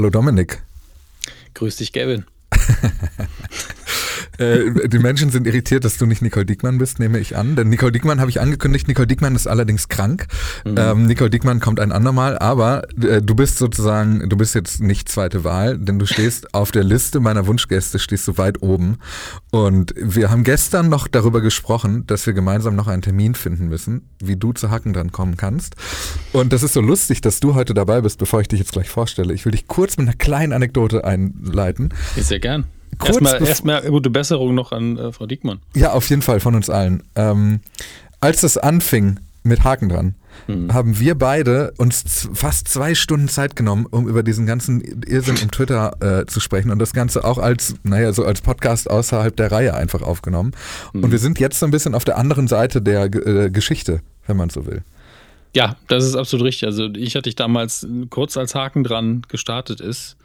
Hallo Dominik. Grüß dich, Gavin. Äh, die Menschen sind irritiert, dass du nicht Nicole Diekmann bist, nehme ich an. Denn Nicole Diekmann habe ich angekündigt. Nicole Diekmann ist allerdings krank. Mhm. Ähm, Nicole Diekmann kommt ein andermal, aber äh, du bist sozusagen, du bist jetzt nicht zweite Wahl, denn du stehst auf der Liste meiner Wunschgäste, stehst du weit oben. Und wir haben gestern noch darüber gesprochen, dass wir gemeinsam noch einen Termin finden müssen, wie du zu Hacken dran kommen kannst. Und das ist so lustig, dass du heute dabei bist, bevor ich dich jetzt gleich vorstelle. Ich will dich kurz mit einer kleinen Anekdote einleiten. Sehr gern. Erstmal, erstmal gute Besserung noch an äh, Frau Diekmann. Ja, auf jeden Fall von uns allen. Ähm, als das anfing mit Haken dran, mhm. haben wir beide uns fast zwei Stunden Zeit genommen, um über diesen ganzen Irrsinn um Twitter äh, zu sprechen und das Ganze auch als, naja, so als Podcast außerhalb der Reihe einfach aufgenommen. Mhm. Und wir sind jetzt so ein bisschen auf der anderen Seite der äh, Geschichte, wenn man so will. Ja, das ist absolut richtig. Also ich hatte dich damals kurz als Haken dran gestartet ist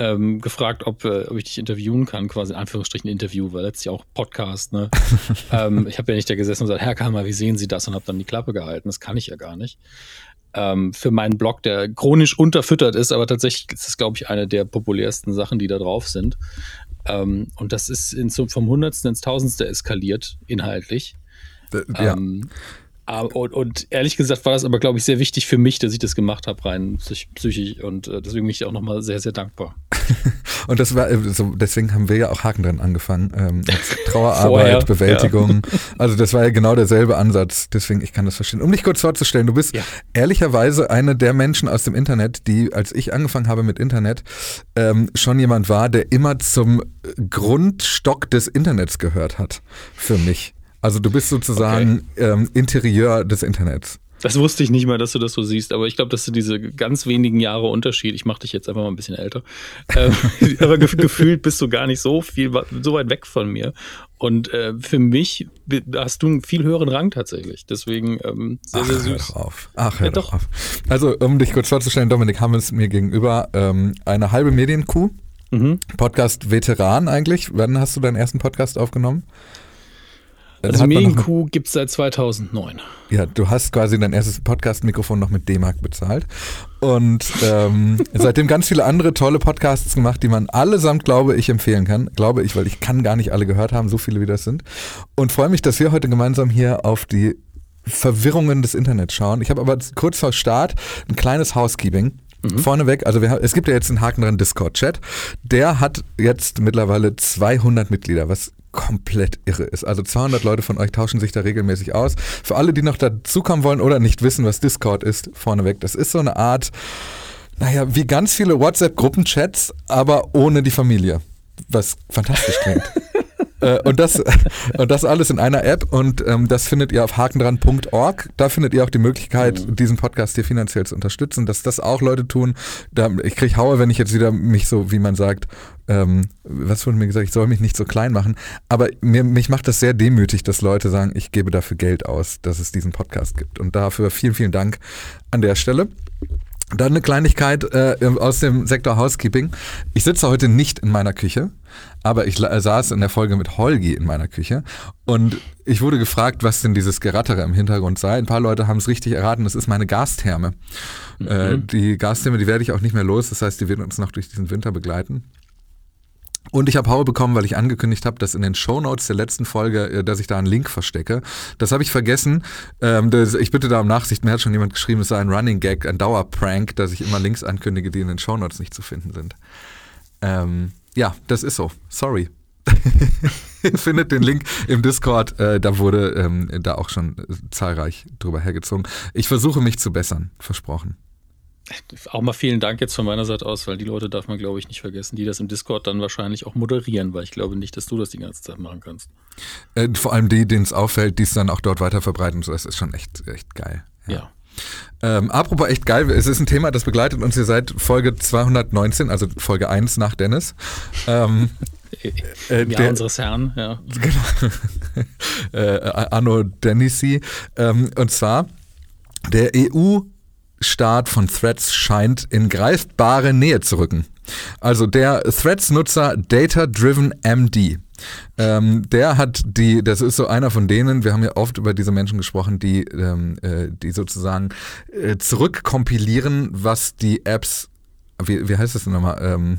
ähm, gefragt, ob, äh, ob ich dich interviewen kann, quasi in Anführungsstrichen Interview, weil letztlich auch Podcast, ne? ähm, ich habe ja nicht da gesessen und gesagt, Herr Kammer, wie sehen Sie das? Und habe dann die Klappe gehalten. Das kann ich ja gar nicht. Ähm, für meinen Blog, der chronisch unterfüttert ist, aber tatsächlich ist das, glaube ich, eine der populärsten Sachen, die da drauf sind. Ähm, und das ist in, vom Hundertsten ins Tausendste eskaliert, inhaltlich. Ja. Ähm, und, und, ehrlich gesagt war das aber, glaube ich, sehr wichtig für mich, dass ich das gemacht habe, rein psychisch. Und äh, deswegen bin ich auch nochmal sehr, sehr dankbar. und das war, äh, so, deswegen haben wir ja auch Haken dran angefangen. Ähm, Trauerarbeit, Bewältigung. Ja. Also das war ja genau derselbe Ansatz. Deswegen, ich kann das verstehen. Um dich kurz vorzustellen, du bist ja. ehrlicherweise einer der Menschen aus dem Internet, die, als ich angefangen habe mit Internet, ähm, schon jemand war, der immer zum Grundstock des Internets gehört hat. Für mich. Also du bist sozusagen okay. ähm, Interieur des Internets. Das wusste ich nicht mal, dass du das so siehst, aber ich glaube, dass du diese ganz wenigen Jahre Unterschied, ich mache dich jetzt einfach mal ein bisschen älter, ähm, aber gef gefühlt bist du gar nicht so viel, so weit weg von mir. Und äh, für mich hast du einen viel höheren Rang tatsächlich. Deswegen ähm, sehr, Ach, sehr süß. Hör doch auf. Ach, hör ja, doch. auf. Also, um dich kurz vorzustellen, Dominik haben es mir gegenüber ähm, eine halbe Medienkuh. Mhm. Podcast-Veteran eigentlich. Wann hast du deinen ersten Podcast aufgenommen? Also Medienkuh gibt es seit 2009. Ja, du hast quasi dein erstes Podcast-Mikrofon noch mit D-Mark bezahlt. Und ähm, seitdem ganz viele andere tolle Podcasts gemacht, die man allesamt, glaube ich, empfehlen kann. Glaube ich, weil ich kann gar nicht alle gehört haben, so viele wie das sind. Und freue mich, dass wir heute gemeinsam hier auf die Verwirrungen des Internets schauen. Ich habe aber kurz vor Start ein kleines Housekeeping. Mhm. Vorneweg, also wir, es gibt ja jetzt einen Haken dran Discord-Chat. Der hat jetzt mittlerweile 200 Mitglieder, was komplett irre ist. Also 200 Leute von euch tauschen sich da regelmäßig aus. Für alle, die noch dazukommen wollen oder nicht wissen, was Discord ist, vorneweg, das ist so eine Art, naja, wie ganz viele WhatsApp-Gruppenchats, aber ohne die Familie. Was fantastisch klingt. Äh, und, das, und das alles in einer App und ähm, das findet ihr auf hakendran.org. Da findet ihr auch die Möglichkeit, mhm. diesen Podcast hier finanziell zu unterstützen, dass das auch Leute tun. Da, ich kriege Haue, wenn ich jetzt wieder mich so, wie man sagt, ähm, was wurde mir gesagt, ich soll mich nicht so klein machen. Aber mir, mich macht das sehr demütig, dass Leute sagen, ich gebe dafür Geld aus, dass es diesen Podcast gibt. Und dafür vielen, vielen Dank an der Stelle. Dann eine Kleinigkeit äh, aus dem Sektor Housekeeping. Ich sitze heute nicht in meiner Küche, aber ich saß in der Folge mit Holgi in meiner Küche und ich wurde gefragt, was denn dieses Gerattere im Hintergrund sei. Ein paar Leute haben es richtig erraten, das ist meine Gastherme. Mhm. Äh, die Gastherme, die werde ich auch nicht mehr los, das heißt, die wird uns noch durch diesen Winter begleiten. Und ich habe Haue bekommen, weil ich angekündigt habe, dass in den Shownotes der letzten Folge, äh, dass ich da einen Link verstecke. Das habe ich vergessen. Ähm, das, ich bitte da um Nachsicht. Mir hat schon jemand geschrieben, es sei ein Running Gag, ein Dauerprank, dass ich immer Links ankündige, die in den Shownotes nicht zu finden sind. Ähm, ja, das ist so. Sorry. Findet den Link im Discord. Äh, da wurde ähm, da auch schon äh, zahlreich drüber hergezogen. Ich versuche mich zu bessern, versprochen. Auch mal vielen Dank jetzt von meiner Seite aus, weil die Leute darf man, glaube ich, nicht vergessen, die das im Discord dann wahrscheinlich auch moderieren, weil ich glaube nicht, dass du das die ganze Zeit machen kannst. Äh, vor allem die, denen es auffällt, die es dann auch dort weiter verbreiten. Das ist schon echt, echt geil. Ja. ja. Ähm, apropos echt geil, es ist ein Thema, das begleitet uns hier seit Folge 219, also Folge 1 nach Dennis. Ähm, äh, ja, der, unseres Herrn, ja. Genau. äh, Anno Denisi. Ähm, und zwar der EU Start von Threads scheint in greifbare Nähe zu rücken. Also der Threads-Nutzer Data Driven MD. Ähm, der hat die, das ist so einer von denen, wir haben ja oft über diese Menschen gesprochen, die, ähm, äh, die sozusagen äh, zurückkompilieren, was die Apps wie, wie heißt das denn nochmal? Ähm,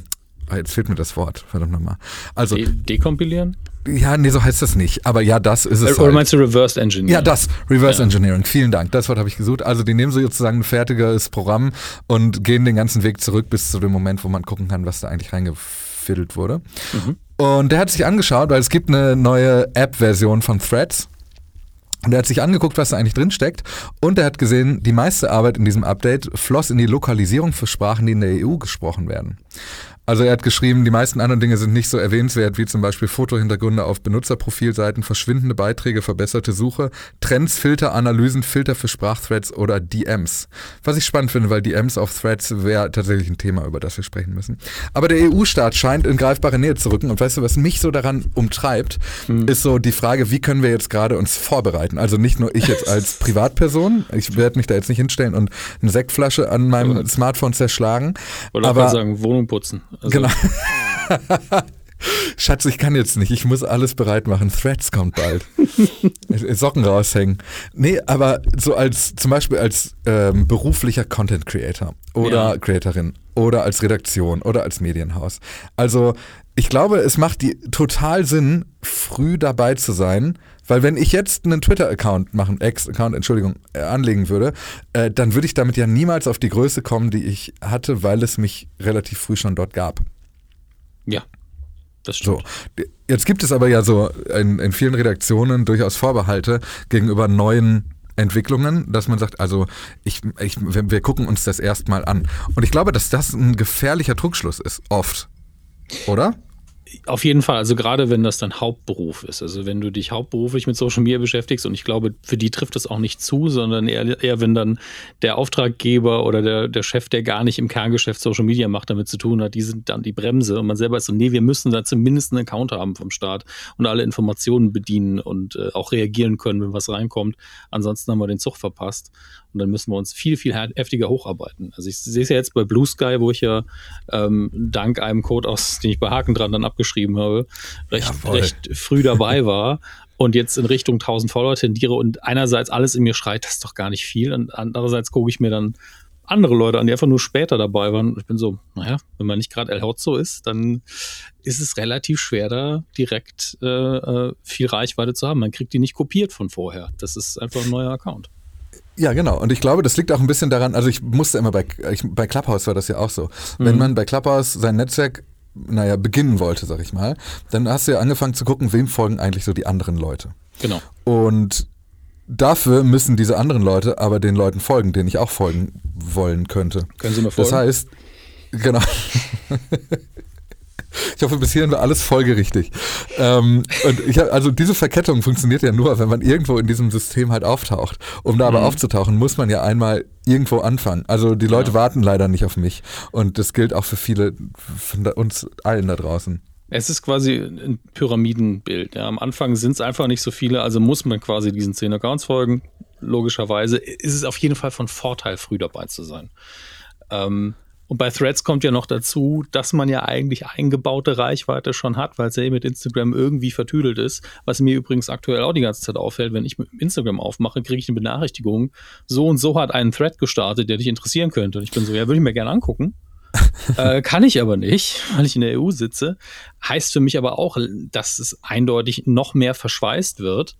ah, jetzt fehlt mir das Wort, verdammt nochmal. Also, De dekompilieren? Ja, nee, so heißt das nicht. Aber ja, das ist es. Oder halt. meinst du Reverse Engineering? Ja, das, Reverse ja. Engineering. Vielen Dank. Das Wort habe ich gesucht. Also die nehmen so sozusagen ein fertiges Programm und gehen den ganzen Weg zurück bis zu dem Moment, wo man gucken kann, was da eigentlich reingefiddelt wurde. Mhm. Und der hat sich angeschaut, weil es gibt eine neue App-Version von Threads. Und er hat sich angeguckt, was da eigentlich drin steckt. Und er hat gesehen, die meiste Arbeit in diesem Update floss in die Lokalisierung für Sprachen, die in der EU gesprochen werden. Also er hat geschrieben, die meisten anderen Dinge sind nicht so erwähnenswert, wie zum Beispiel Fotohintergründe auf Benutzerprofilseiten, verschwindende Beiträge, verbesserte Suche, Trends, Filter, Analysen, Filter für Sprachthreads oder DMs. Was ich spannend finde, weil DMs auf Threads wäre tatsächlich ein Thema, über das wir sprechen müssen. Aber der EU-Staat scheint in greifbare Nähe zu rücken. Und weißt du, was mich so daran umtreibt, hm. ist so die Frage, wie können wir jetzt gerade uns vorbereiten? Also nicht nur ich jetzt als Privatperson, ich werde mich da jetzt nicht hinstellen und eine Sektflasche an meinem Smartphone zerschlagen. Oder aber sagen, Wohnung putzen. Also genau. Schatz, ich kann jetzt nicht. Ich muss alles bereit machen. Threads kommt bald. Socken raushängen. Nee, aber so als zum Beispiel als ähm, beruflicher Content Creator oder ja. Creatorin oder als Redaktion oder als Medienhaus. Also ich glaube, es macht die total Sinn, früh dabei zu sein, weil wenn ich jetzt einen Twitter-Account machen, Ex-Account, Entschuldigung, äh, anlegen würde, äh, dann würde ich damit ja niemals auf die Größe kommen, die ich hatte, weil es mich relativ früh schon dort gab. Ja, das stimmt. So. Jetzt gibt es aber ja so in, in vielen Redaktionen durchaus Vorbehalte gegenüber neuen Entwicklungen, dass man sagt, also ich, ich, wir gucken uns das erstmal an. Und ich glaube, dass das ein gefährlicher Druckschluss ist, oft. Oder? Auf jeden Fall, also gerade wenn das dein Hauptberuf ist, also wenn du dich hauptberuflich mit Social Media beschäftigst und ich glaube, für die trifft das auch nicht zu, sondern eher, eher wenn dann der Auftraggeber oder der, der Chef, der gar nicht im Kerngeschäft Social Media macht, damit zu tun hat, die sind dann die Bremse und man selber ist so, nee, wir müssen da zumindest einen Account haben vom Staat und alle Informationen bedienen und äh, auch reagieren können, wenn was reinkommt. Ansonsten haben wir den Zug verpasst und dann müssen wir uns viel, viel heftiger hocharbeiten. Also ich sehe es ja jetzt bei Blue Sky, wo ich ja ähm, dank einem Code aus, den ich bei Haken dran dann abgeschrieben habe, recht, recht früh dabei war und jetzt in Richtung 1000 Follower tendiere und einerseits alles in mir schreit, das ist doch gar nicht viel und andererseits gucke ich mir dann andere Leute an, die einfach nur später dabei waren. Ich bin so, naja, wenn man nicht gerade El Hotzo ist, dann ist es relativ schwer, da direkt äh, äh, viel Reichweite zu haben. Man kriegt die nicht kopiert von vorher. Das ist einfach ein neuer Account. Ja, genau. Und ich glaube, das liegt auch ein bisschen daran, also ich musste immer bei, ich, bei Clubhouse war das ja auch so. Mhm. Wenn man bei Clubhouse sein Netzwerk, naja, beginnen wollte, sag ich mal, dann hast du ja angefangen zu gucken, wem folgen eigentlich so die anderen Leute. Genau. Und dafür müssen diese anderen Leute aber den Leuten folgen, denen ich auch folgen wollen könnte. Können Sie mir folgen? Das heißt, genau. Ich hoffe, bis hierhin war alles folgerichtig. Ähm, und ich hab, also diese Verkettung funktioniert ja nur, wenn man irgendwo in diesem System halt auftaucht. Um da mhm. aber aufzutauchen, muss man ja einmal irgendwo anfangen. Also die Leute ja. warten leider nicht auf mich. Und das gilt auch für viele von uns allen da draußen. Es ist quasi ein Pyramidenbild. Ja. Am Anfang sind es einfach nicht so viele, also muss man quasi diesen zehn Accounts folgen. Logischerweise ist es auf jeden Fall von Vorteil, früh dabei zu sein. Ähm, und bei Threads kommt ja noch dazu, dass man ja eigentlich eingebaute Reichweite schon hat, weil es ja mit Instagram irgendwie vertüdelt ist. Was mir übrigens aktuell auch die ganze Zeit auffällt, wenn ich mit Instagram aufmache, kriege ich eine Benachrichtigung. So und so hat einen Thread gestartet, der dich interessieren könnte. Und ich bin so, ja, würde ich mir gerne angucken. äh, kann ich aber nicht, weil ich in der EU sitze. Heißt für mich aber auch, dass es eindeutig noch mehr verschweißt wird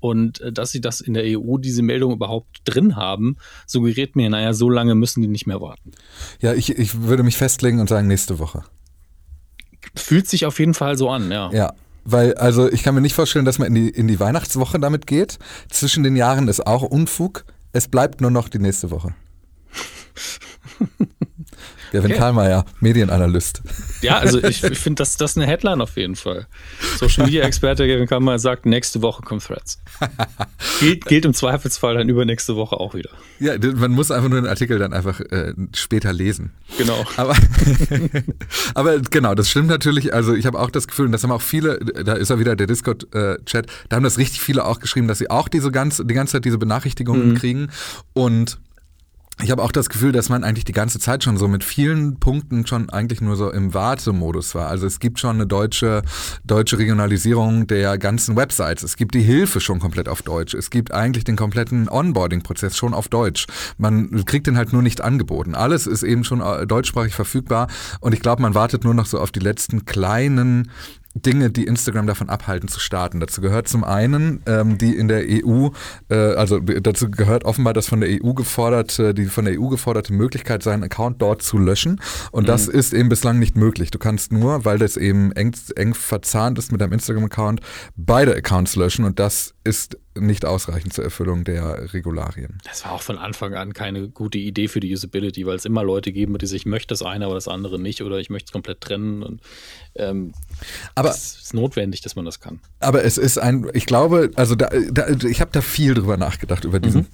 und äh, dass sie das in der EU, diese Meldung überhaupt drin haben, suggeriert mir, naja, so lange müssen die nicht mehr warten. Ja, ich, ich würde mich festlegen und sagen, nächste Woche. Fühlt sich auf jeden Fall so an, ja. Ja, weil, also ich kann mir nicht vorstellen, dass man in die, in die Weihnachtswoche damit geht. Zwischen den Jahren ist auch Unfug. Es bleibt nur noch die nächste Woche. Gavin okay. Karlmeier, Medienanalyst. Ja, also ich, ich finde, das, das ist eine Headline auf jeden Fall. Social Media Experte Gavin Karlmeier sagt, nächste Woche kommen Threads. gilt, gilt im Zweifelsfall dann übernächste Woche auch wieder. Ja, man muss einfach nur den Artikel dann einfach äh, später lesen. Genau. Aber, aber genau, das stimmt natürlich. Also ich habe auch das Gefühl, und das haben auch viele, da ist ja wieder der Discord-Chat, äh, da haben das richtig viele auch geschrieben, dass sie auch diese ganz, die ganze Zeit diese Benachrichtigungen mhm. kriegen. Und ich habe auch das Gefühl, dass man eigentlich die ganze Zeit schon so mit vielen Punkten schon eigentlich nur so im Wartemodus war. Also es gibt schon eine deutsche, deutsche Regionalisierung der ganzen Websites. Es gibt die Hilfe schon komplett auf Deutsch. Es gibt eigentlich den kompletten Onboarding-Prozess schon auf Deutsch. Man kriegt den halt nur nicht angeboten. Alles ist eben schon äh, deutschsprachig verfügbar und ich glaube, man wartet nur noch so auf die letzten kleinen Dinge, die Instagram davon abhalten zu starten. Dazu gehört zum einen ähm, die in der EU, äh, also dazu gehört offenbar das von der EU geforderte, die von der EU geforderte Möglichkeit, seinen Account dort zu löschen. Und mhm. das ist eben bislang nicht möglich. Du kannst nur, weil das eben eng, eng verzahnt ist mit deinem Instagram-Account, beide Accounts löschen und das ist nicht ausreichend zur Erfüllung der Regularien. Das war auch von Anfang an keine gute Idee für die Usability, weil es immer Leute geben, die sich, ich möchte das eine, aber das andere nicht oder ich möchte es komplett trennen. Und, ähm, aber es ist notwendig, dass man das kann. Aber es ist ein, ich glaube, also da, da, ich habe da viel drüber nachgedacht, über diesen, mhm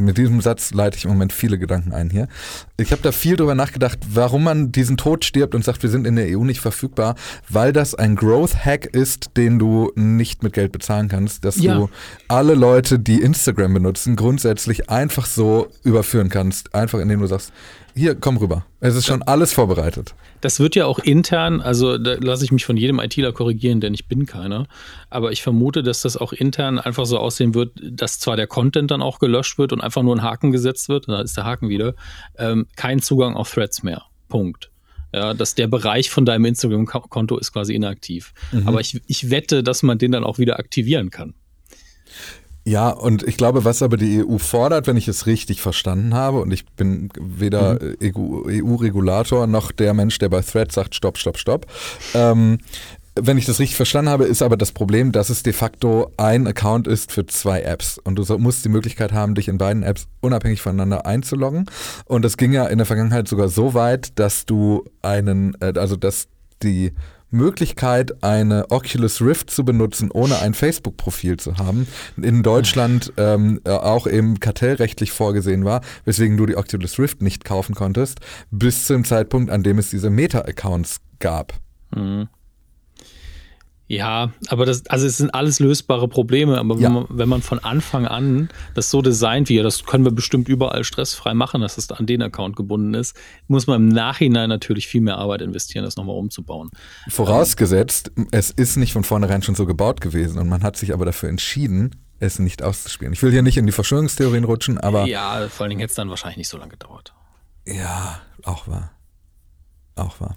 mit diesem Satz leite ich im Moment viele Gedanken ein hier. Ich habe da viel drüber nachgedacht, warum man diesen Tod stirbt und sagt, wir sind in der EU nicht verfügbar, weil das ein Growth-Hack ist, den du nicht mit Geld bezahlen kannst, dass ja. du alle Leute, die Instagram benutzen, grundsätzlich einfach so überführen kannst, einfach indem du sagst, hier, komm rüber. Es ist schon alles vorbereitet. Das wird ja auch intern, also da lasse ich mich von jedem ITler korrigieren, denn ich bin keiner. Aber ich vermute, dass das auch intern einfach so aussehen wird, dass zwar der Content dann auch gelöscht wird und einfach nur ein Haken gesetzt wird, da ist der Haken wieder, ähm, kein Zugang auf Threads mehr. Punkt. Ja, dass der Bereich von deinem Instagram-Konto ist quasi inaktiv. Mhm. Aber ich, ich wette, dass man den dann auch wieder aktivieren kann. Ja, und ich glaube, was aber die EU fordert, wenn ich es richtig verstanden habe, und ich bin weder mhm. EU-Regulator e noch der Mensch, der bei Thread sagt, stopp, stopp, stopp. Ähm, wenn ich das richtig verstanden habe, ist aber das Problem, dass es de facto ein Account ist für zwei Apps. Und du musst die Möglichkeit haben, dich in beiden Apps unabhängig voneinander einzuloggen. Und das ging ja in der Vergangenheit sogar so weit, dass du einen, äh, also dass die Möglichkeit, eine Oculus Rift zu benutzen, ohne ein Facebook-Profil zu haben, in Deutschland ähm, äh, auch eben kartellrechtlich vorgesehen war, weswegen du die Oculus Rift nicht kaufen konntest, bis zum Zeitpunkt, an dem es diese Meta-Accounts gab. Mhm. Ja, aber das, also es sind alles lösbare Probleme, aber ja. wenn, man, wenn man von Anfang an das so designt wie, das können wir bestimmt überall stressfrei machen, dass es an den Account gebunden ist, muss man im Nachhinein natürlich viel mehr Arbeit investieren, das nochmal umzubauen. Vorausgesetzt, ähm, es ist nicht von vornherein schon so gebaut gewesen und man hat sich aber dafür entschieden, es nicht auszuspielen. Ich will hier nicht in die Verschwörungstheorien rutschen, aber. Ja, vor allen Dingen hätte es dann wahrscheinlich nicht so lange gedauert. Ja, auch wahr. Auch wahr.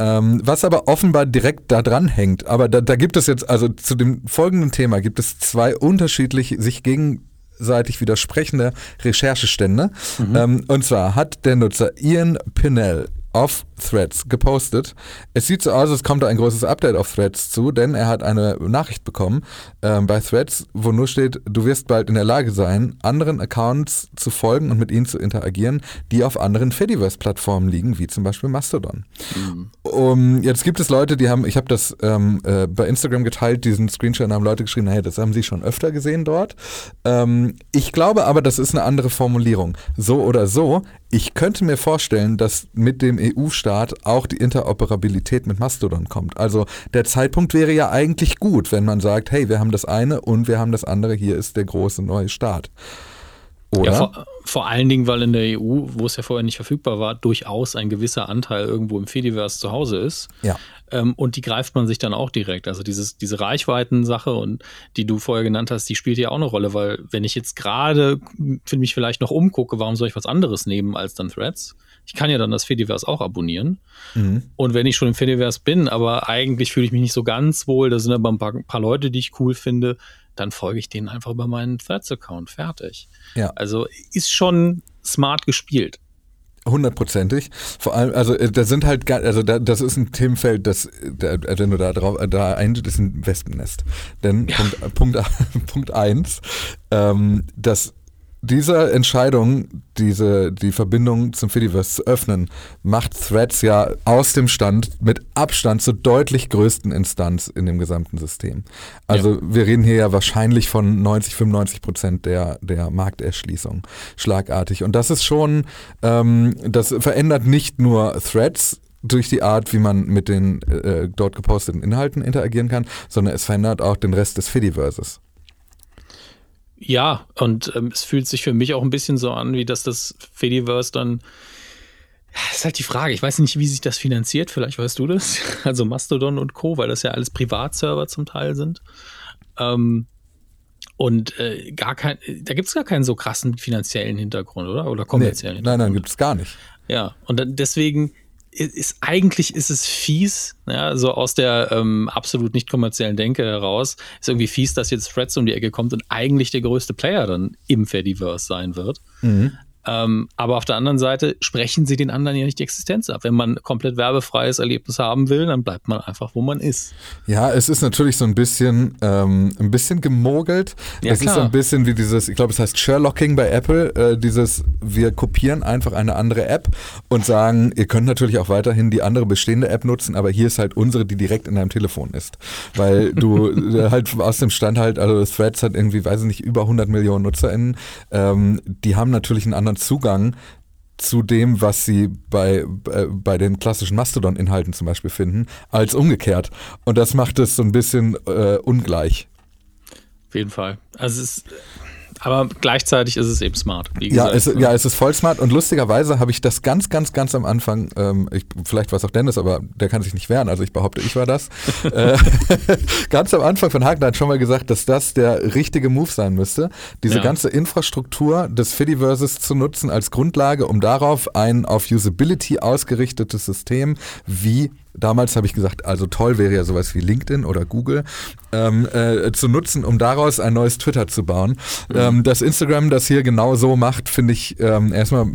Ähm, was aber offenbar direkt da dran hängt. Aber da, da gibt es jetzt, also zu dem folgenden Thema gibt es zwei unterschiedlich sich gegenseitig widersprechende Recherchestände. Mhm. Ähm, und zwar hat der Nutzer Ian Pinnell auf Threads gepostet. Es sieht so aus, es kommt da ein großes Update auf Threads zu, denn er hat eine Nachricht bekommen ähm, bei Threads, wo nur steht, du wirst bald in der Lage sein, anderen Accounts zu folgen und mit ihnen zu interagieren, die auf anderen Fediverse-Plattformen liegen, wie zum Beispiel Mastodon. Mhm. Um, jetzt gibt es Leute, die haben, ich habe das ähm, äh, bei Instagram geteilt, diesen Screenshot haben Leute geschrieben, hey, das haben sie schon öfter gesehen dort. Ähm, ich glaube aber, das ist eine andere Formulierung. So oder so, ich könnte mir vorstellen, dass mit dem EU-Staat auch die Interoperabilität mit Mastodon kommt. Also der Zeitpunkt wäre ja eigentlich gut, wenn man sagt, hey, wir haben das eine und wir haben das andere, hier ist der große neue Staat. Oder? Ja, vor, vor, allen Dingen, weil in der EU, wo es ja vorher nicht verfügbar war, durchaus ein gewisser Anteil irgendwo im Fediverse zu Hause ist. Ja. Ähm, und die greift man sich dann auch direkt. Also dieses, diese Reichweiten-Sache und die du vorher genannt hast, die spielt ja auch eine Rolle, weil wenn ich jetzt gerade für mich vielleicht noch umgucke, warum soll ich was anderes nehmen als dann Threads? Ich kann ja dann das Fediverse auch abonnieren. Mhm. Und wenn ich schon im Fediverse bin, aber eigentlich fühle ich mich nicht so ganz wohl, da sind aber ein paar, ein paar Leute, die ich cool finde, dann folge ich denen einfach über meinen Threads-Account. Fertig. Ja. Also ist schon smart gespielt. Hundertprozentig. Vor allem, also äh, da sind halt, also da, das ist ein Themenfeld, das, da, wenn du da drauf, da ein, das ist ein Wespennest. Denn ja. Punkt, Punkt, Punkt eins, ähm, das dieser Entscheidung, diese, die Verbindung zum Fediverse zu öffnen, macht Threads ja aus dem Stand mit Abstand zur deutlich größten Instanz in dem gesamten System. Also ja. wir reden hier ja wahrscheinlich von 90, 95 Prozent der, der Markterschließung schlagartig. Und das ist schon, ähm, das verändert nicht nur Threads, durch die Art, wie man mit den äh, dort geposteten Inhalten interagieren kann, sondern es verändert auch den Rest des Fediverses. Ja, und ähm, es fühlt sich für mich auch ein bisschen so an, wie dass das Fediverse dann. Das ist halt die Frage. Ich weiß nicht, wie sich das finanziert. Vielleicht weißt du das. Also Mastodon und Co., weil das ja alles Privatserver zum Teil sind. Ähm, und äh, gar kein, da gibt es gar keinen so krassen finanziellen Hintergrund, oder? Oder kommerziellen nee, Hintergrund. Nein, nein, gibt es gar nicht. Ja, und dann deswegen ist eigentlich ist es fies, ja, so aus der ähm, absolut nicht kommerziellen Denke heraus, ist irgendwie fies, dass jetzt Threads um die Ecke kommt und eigentlich der größte Player dann im Fediverse sein wird. Mhm. Ähm, aber auf der anderen Seite sprechen sie den anderen ja nicht die Existenz ab. Wenn man komplett werbefreies Erlebnis haben will, dann bleibt man einfach, wo man ist. Ja, es ist natürlich so ein bisschen, ähm, ein bisschen gemogelt. Ja, es klar. ist so ein bisschen wie dieses, ich glaube, es heißt Sherlocking bei Apple, äh, dieses, wir kopieren einfach eine andere App und sagen, ihr könnt natürlich auch weiterhin die andere bestehende App nutzen, aber hier ist halt unsere, die direkt in deinem Telefon ist. Weil du äh, halt aus dem Stand halt, also Threads hat irgendwie, weiß ich nicht, über 100 Millionen NutzerInnen, ähm, die haben natürlich einen anderen Zugang zu dem, was sie bei, äh, bei den klassischen Mastodon-Inhalten zum Beispiel finden, als umgekehrt. Und das macht es so ein bisschen äh, ungleich. Auf jeden Fall. Also es ist aber gleichzeitig ist es eben smart. ja, es, ja, es ist voll smart und lustigerweise habe ich das ganz, ganz, ganz am Anfang, ähm, ich, vielleicht war es auch Dennis, aber der kann sich nicht wehren, also ich behaupte, ich war das, äh, ganz am Anfang von Hagen hat schon mal gesagt, dass das der richtige Move sein müsste, diese ja. ganze Infrastruktur des Fediverses zu nutzen als Grundlage, um darauf ein auf Usability ausgerichtetes System wie damals habe ich gesagt, also toll wäre ja sowas wie LinkedIn oder Google ähm, äh, zu nutzen, um daraus ein neues Twitter zu bauen. Mhm. Ähm, dass Instagram das hier genau so macht, finde ich ähm, erstmal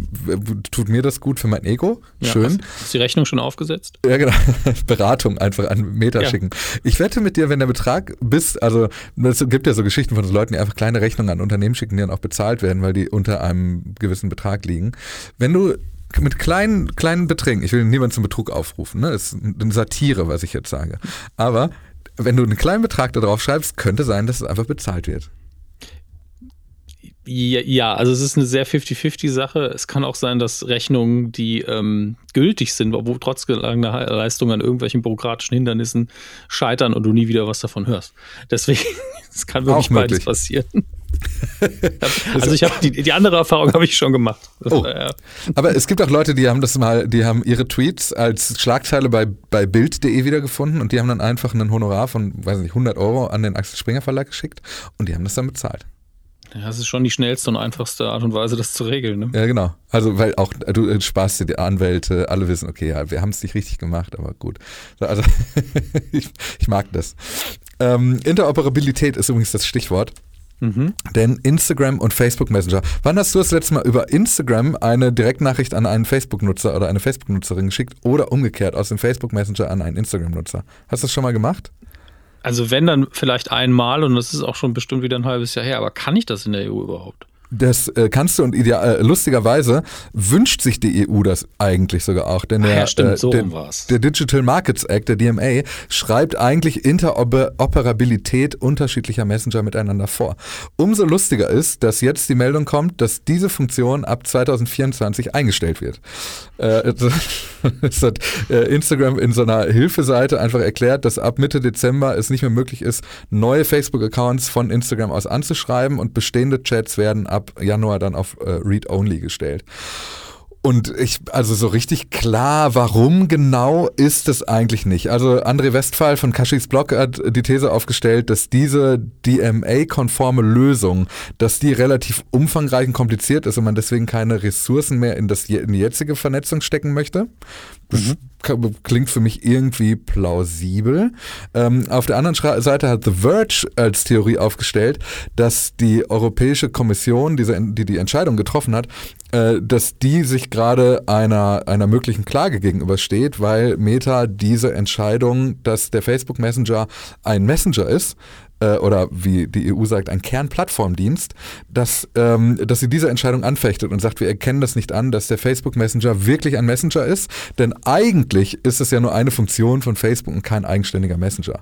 tut mir das gut für mein Ego. Schön. Ja, ist die Rechnung schon aufgesetzt? Ja, genau. Beratung einfach an Meta ja. schicken. Ich wette mit dir, wenn der Betrag bis, also es gibt ja so Geschichten von so Leuten, die einfach kleine Rechnungen an Unternehmen schicken, die dann auch bezahlt werden, weil die unter einem gewissen Betrag liegen. Wenn du mit kleinen, kleinen Beträgen, ich will niemanden zum Betrug aufrufen, ne? das ist eine Satire, was ich jetzt sage. Aber wenn du einen kleinen Betrag da drauf schreibst, könnte sein, dass es einfach bezahlt wird. Ja, also es ist eine sehr 50-50-Sache. Es kann auch sein, dass Rechnungen, die ähm, gültig sind, obwohl trotz gelanger Leistung an irgendwelchen bürokratischen Hindernissen scheitern und du nie wieder was davon hörst. Deswegen, es kann wirklich beides passieren. also ich habe die, die andere Erfahrung habe ich schon gemacht. Oh. Aber es gibt auch Leute, die haben das mal, die haben ihre Tweets als Schlagzeile bei, bei Bild.de wiedergefunden und die haben dann einfach einen Honorar von, weiß nicht, 100 Euro an den Axel Springer Verlag geschickt und die haben das dann bezahlt. Ja, das ist schon die schnellste und einfachste Art und Weise, das zu regeln. Ne? Ja, genau. Also, weil auch du sparst dir die Anwälte, alle wissen, okay, ja, wir haben es nicht richtig gemacht, aber gut. Also, ich, ich, mag das. Ähm, Interoperabilität ist übrigens das Stichwort. Mhm. Denn Instagram und Facebook Messenger. Wann hast du das letzte Mal über Instagram eine Direktnachricht an einen Facebook-Nutzer oder eine Facebook-Nutzerin geschickt oder umgekehrt aus dem Facebook Messenger an einen Instagram-Nutzer? Hast du das schon mal gemacht? Also wenn dann vielleicht einmal und das ist auch schon bestimmt wieder ein halbes Jahr her, aber kann ich das in der EU überhaupt? Das äh, kannst du und ideal, äh, lustigerweise wünscht sich die EU das eigentlich sogar auch. Denn der, ja, stimmt, so der, der, Digital Markets Act, der DMA, schreibt eigentlich Interoperabilität unterschiedlicher Messenger miteinander vor. Umso lustiger ist, dass jetzt die Meldung kommt, dass diese Funktion ab 2024 eingestellt wird. Äh, es hat äh, Instagram in so einer Hilfeseite einfach erklärt, dass ab Mitte Dezember es nicht mehr möglich ist, neue Facebook-Accounts von Instagram aus anzuschreiben und bestehende Chats werden ab ab Januar dann auf äh, Read-Only gestellt. Und ich, also so richtig klar, warum genau ist es eigentlich nicht. Also André Westphal von Kashis Blog hat die These aufgestellt, dass diese DMA-konforme Lösung, dass die relativ umfangreich und kompliziert ist und man deswegen keine Ressourcen mehr in, das, in die jetzige Vernetzung stecken möchte. Mhm klingt für mich irgendwie plausibel. Ähm, auf der anderen Seite hat The Verge als Theorie aufgestellt, dass die Europäische Kommission, diese, die die Entscheidung getroffen hat, äh, dass die sich gerade einer, einer möglichen Klage gegenübersteht, weil Meta diese Entscheidung, dass der Facebook Messenger ein Messenger ist, äh, oder wie die EU sagt, ein Kernplattformdienst, dass, ähm, dass sie diese Entscheidung anfechtet und sagt, wir erkennen das nicht an, dass der Facebook Messenger wirklich ein Messenger ist, denn eigentlich ist es ja nur eine Funktion von Facebook und kein eigenständiger Messenger.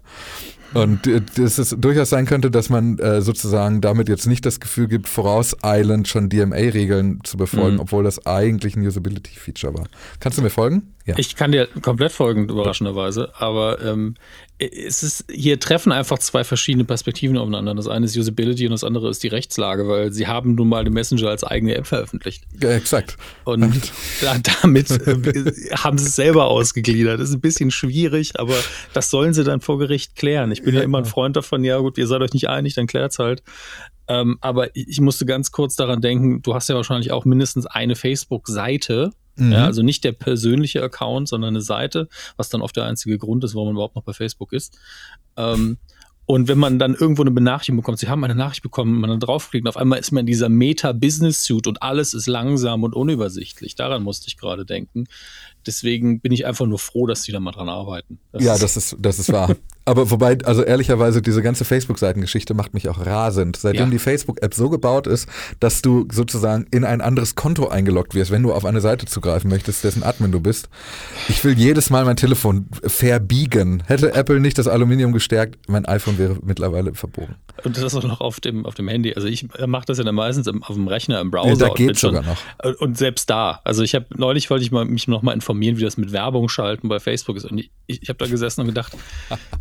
Und äh, dass es durchaus sein könnte, dass man äh, sozusagen damit jetzt nicht das Gefühl gibt, vorauseilend schon DMA-Regeln zu befolgen, Mhm. obwohl das eigentlich ein Usability-Feature war. Kannst du mir folgen? Ja. Ich kann dir komplett folgen, überraschenderweise, aber ähm, es ist, hier treffen einfach zwei verschiedene Perspektiven aufeinander. Das eine ist Usability und das andere ist die Rechtslage, weil sie haben nun mal den Messenger als eigene App veröffentlicht. ja, exakt. Und da, damit äh, haben sie es selber ausgegliedert. Das ist ein bisschen schwierig, aber das sollen sie dann vor Gericht klären. Ich bin ja, immer ein Freund davon, ja gut, ihr seid euch nicht einig, dann klärt's halt. Ähm, aber ich musste ganz kurz daran denken, du hast ja wahrscheinlich auch mindestens eine Facebook-Seite. Mhm. Ja, also nicht der persönliche Account, sondern eine Seite, was dann oft der einzige Grund ist, warum man überhaupt noch bei Facebook ist. Ähm, und wenn man dann irgendwo eine Benachrichtigung bekommt, sie haben eine Nachricht bekommen, man dann draufklickt, auf einmal ist man in dieser Meta-Business-Suit und alles ist langsam und unübersichtlich. Daran musste ich gerade denken. Deswegen bin ich einfach nur froh, dass die da mal dran arbeiten. ja, das ist, das ist wahr. Aber wobei, also ehrlicherweise, diese ganze Facebook-Seitengeschichte macht mich auch rasend. Seitdem Ja. die Facebook-App so gebaut ist, dass du sozusagen in ein anderes Konto eingeloggt wirst, wenn du auf eine Seite zugreifen möchtest, dessen Admin du bist. Ich will jedes Mal mein Telefon verbiegen. Hätte Apple nicht das Aluminium gestärkt, mein iPhone wäre mittlerweile verbogen. Und das auch noch auf dem, auf dem Handy. Also ich mache das ja dann meistens auf dem Rechner, im Browser. Ja, da geht sogar noch. Und- Und selbst da. Also ich habe neulich wollte ich mal, mich noch mal informieren, wie das mit Werbung schalten bei Facebook ist. Und ich, ich habe da gesessen und gedacht,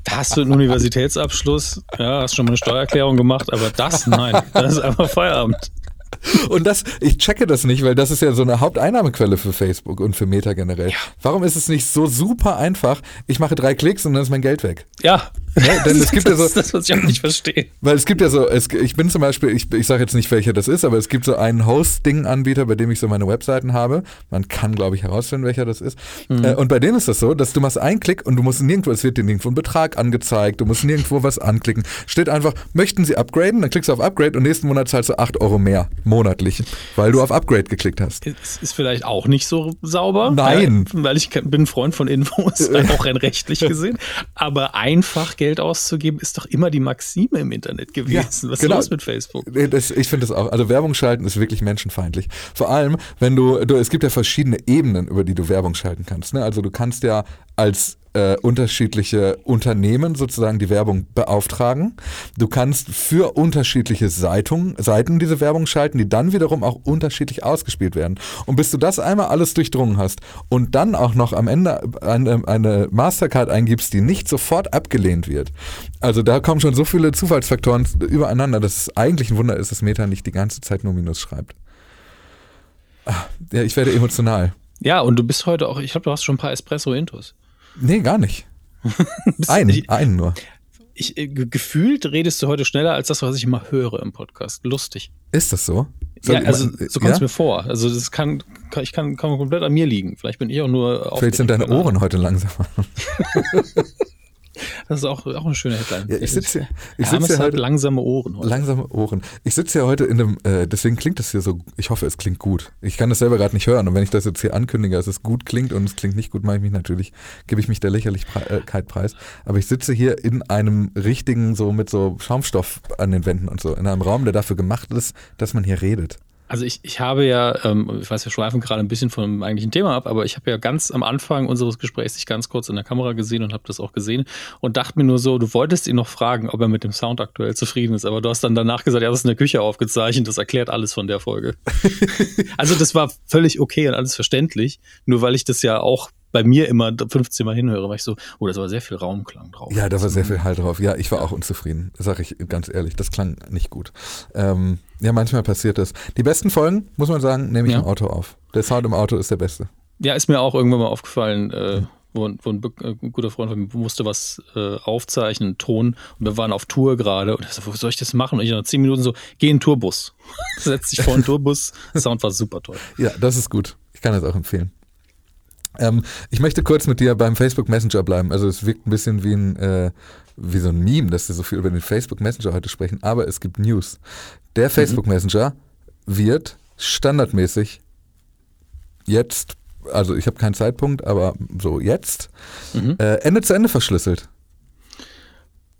da hast du einen Universitätsabschluss, ja, hast schon mal eine Steuererklärung gemacht, aber das, nein, das ist einfach Feierabend. Und das, ich checke das nicht, weil das ist ja so eine Haupteinnahmequelle für Facebook und für Meta generell. Warum ist es nicht so super einfach? Ich mache drei Klicks und dann ist mein Geld weg. Ja. Ja, denn es gibt ja das so- ist das, was ich auch nicht verstehe. Weil es gibt ja so, es, ich bin zum Beispiel, ich, ich sage jetzt nicht, welcher das ist, aber es gibt so einen Hosting-Anbieter, bei dem ich so meine Webseiten habe. Man kann, glaube ich, herausfinden, welcher das ist. Äh, und bei denen ist das so, dass du machst einen Klick und du musst nirgendwo, es wird dir nirgendwo ein Betrag angezeigt, du musst nirgendwo was anklicken. Steht einfach, möchten sie upgraden? Dann klickst du auf Upgrade und nächsten Monat zahlst du 8 Euro mehr monatlich, weil du auf Upgrade geklickt hast. Es ist vielleicht auch nicht so sauber. Nein. Ja, weil ich bin Freund von Infos, auch rein rechtlich gesehen. Aber einfach Geld auszugeben, ist doch immer die Maxime im Internet gewesen. Was genau. ist los mit Facebook? Das, ich finde das auch. Also Werbung schalten ist wirklich menschenfeindlich. Vor allem, wenn du, du, es gibt ja verschiedene Ebenen, über die du Werbung schalten kannst. Ne? Also du kannst ja als äh, unterschiedliche Unternehmen sozusagen die Werbung beauftragen. Du kannst für unterschiedliche Seitungen, Seiten diese Werbung schalten, die dann wiederum auch unterschiedlich ausgespielt werden. Und bis du das einmal alles durchdrungen hast und dann auch noch am Ende eine, eine Mastercard eingibst, die nicht sofort abgelehnt wird. Also da kommen schon so viele Zufallsfaktoren übereinander, dass es eigentlich ein Wunder ist, dass Meta nicht die ganze Zeit nur Minus schreibt. Ah, Ja, ich werde emotional. Ja, und du bist heute auch, ich glaube, du hast schon ein paar Espresso-Intos. Nee, gar nicht. Einen, einen nur. ich, äh, ge- gefühlt redest du heute schneller als das, was ich immer höre im Podcast. Lustig. Ist das so? Soll ja, ich also mal- so kommt es ja? mir vor. Also das kann, kann ich kann, kann komplett an mir liegen. Vielleicht bin ich auch nur Vielleicht sind deine Ohren heute langsamer. Das ist auch, auch eine schöne Headline. Ja, ich sitze ich sitze hier hat heute, langsame Ohren heute. langsame Ohren. Ich sitze hier heute in einem, äh, deswegen klingt das hier so, ich hoffe, es klingt gut. Ich kann das selber gerade nicht hören und wenn ich das jetzt hier ankündige, dass es gut klingt und es klingt nicht gut, mache ich mich natürlich, gebe ich mich der Lächerlichkeit preis. Aber ich sitze hier in einem richtigen, so mit so Schaumstoff an den Wänden und so, in einem Raum, der dafür gemacht ist, dass man hier redet. Also ich, ich habe ja, ähm, ich weiß, wir schweifen gerade ein bisschen vom eigentlichen Thema ab, aber ich habe ja ganz am Anfang unseres Gesprächs dich ganz kurz in der Kamera gesehen und habe das auch gesehen und dachte mir nur so, du wolltest ihn noch fragen, ob er mit dem Sound aktuell zufrieden ist, aber du hast dann danach gesagt, ja, das ist in der Küche aufgezeichnet, das erklärt alles von der Folge. also das war völlig okay und alles verständlich, nur weil ich das ja auch bei mir immer 15 Mal hinhöre, war ich so, oh, da ist aber sehr viel Raumklang drauf. Ja, da war sehr viel Halt drauf. Ja, ich war auch unzufrieden, sage ich ganz ehrlich. Das klang nicht gut. Ähm, ja, manchmal passiert das. Die besten Folgen, muss man sagen, nehme ich Ja. im Auto auf. Der Sound im Auto ist der beste. Ja, ist mir auch irgendwann mal aufgefallen, äh, wo, wo ein, be- äh, ein guter Freund von mir musste was äh, aufzeichnen, einen Ton, und wir waren auf Tour gerade und er so, wo soll ich das machen? Und ich nach zehn Minuten so, geh in den Tourbus. Setz dich vor den Tourbus. Sound war super toll. Ja, das ist gut. Ich kann das auch empfehlen. Ähm, ich möchte kurz mit dir beim Facebook Messenger bleiben. Also es wirkt ein bisschen wie ein, äh, wie so ein Meme, dass wir so viel über den Facebook Messenger heute sprechen, aber es gibt News. Der Facebook Messenger wird standardmäßig jetzt, also ich habe keinen Zeitpunkt, aber so jetzt, Mhm. äh, Ende zu Ende verschlüsselt.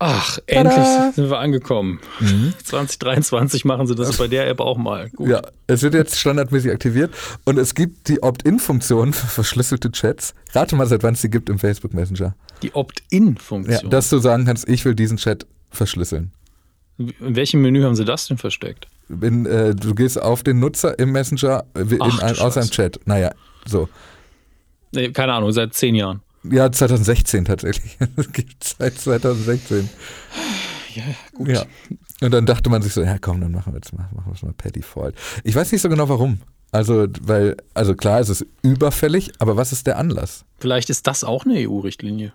Ach, Tada! endlich sind wir angekommen. Mhm. 2023 machen sie das bei der App auch mal. Gut. Ja, es wird jetzt standardmäßig aktiviert und es gibt die Opt-in-Funktion für verschlüsselte Chats. Rate mal, seit wann es die gibt im Facebook Messenger. Die Opt-in-Funktion? Ja, dass du sagen kannst, ich will diesen Chat verschlüsseln. In welchem Menü haben sie das denn versteckt? In, äh, du gehst auf den Nutzer im Messenger in Ach, ein, aus einem Chat. Naja, so. Nee, keine Ahnung, seit zehn Jahren. Ja, 2016 tatsächlich. Das gibt seit 2016. Ja, gut. Ja. Und dann dachte man sich so, ja komm, dann machen wir jetzt mal, machen wir es mal per Default. Ich weiß nicht so genau warum. Also, weil, also klar, es ist überfällig, aber was ist der Anlass? Vielleicht ist das auch eine EU-Richtlinie.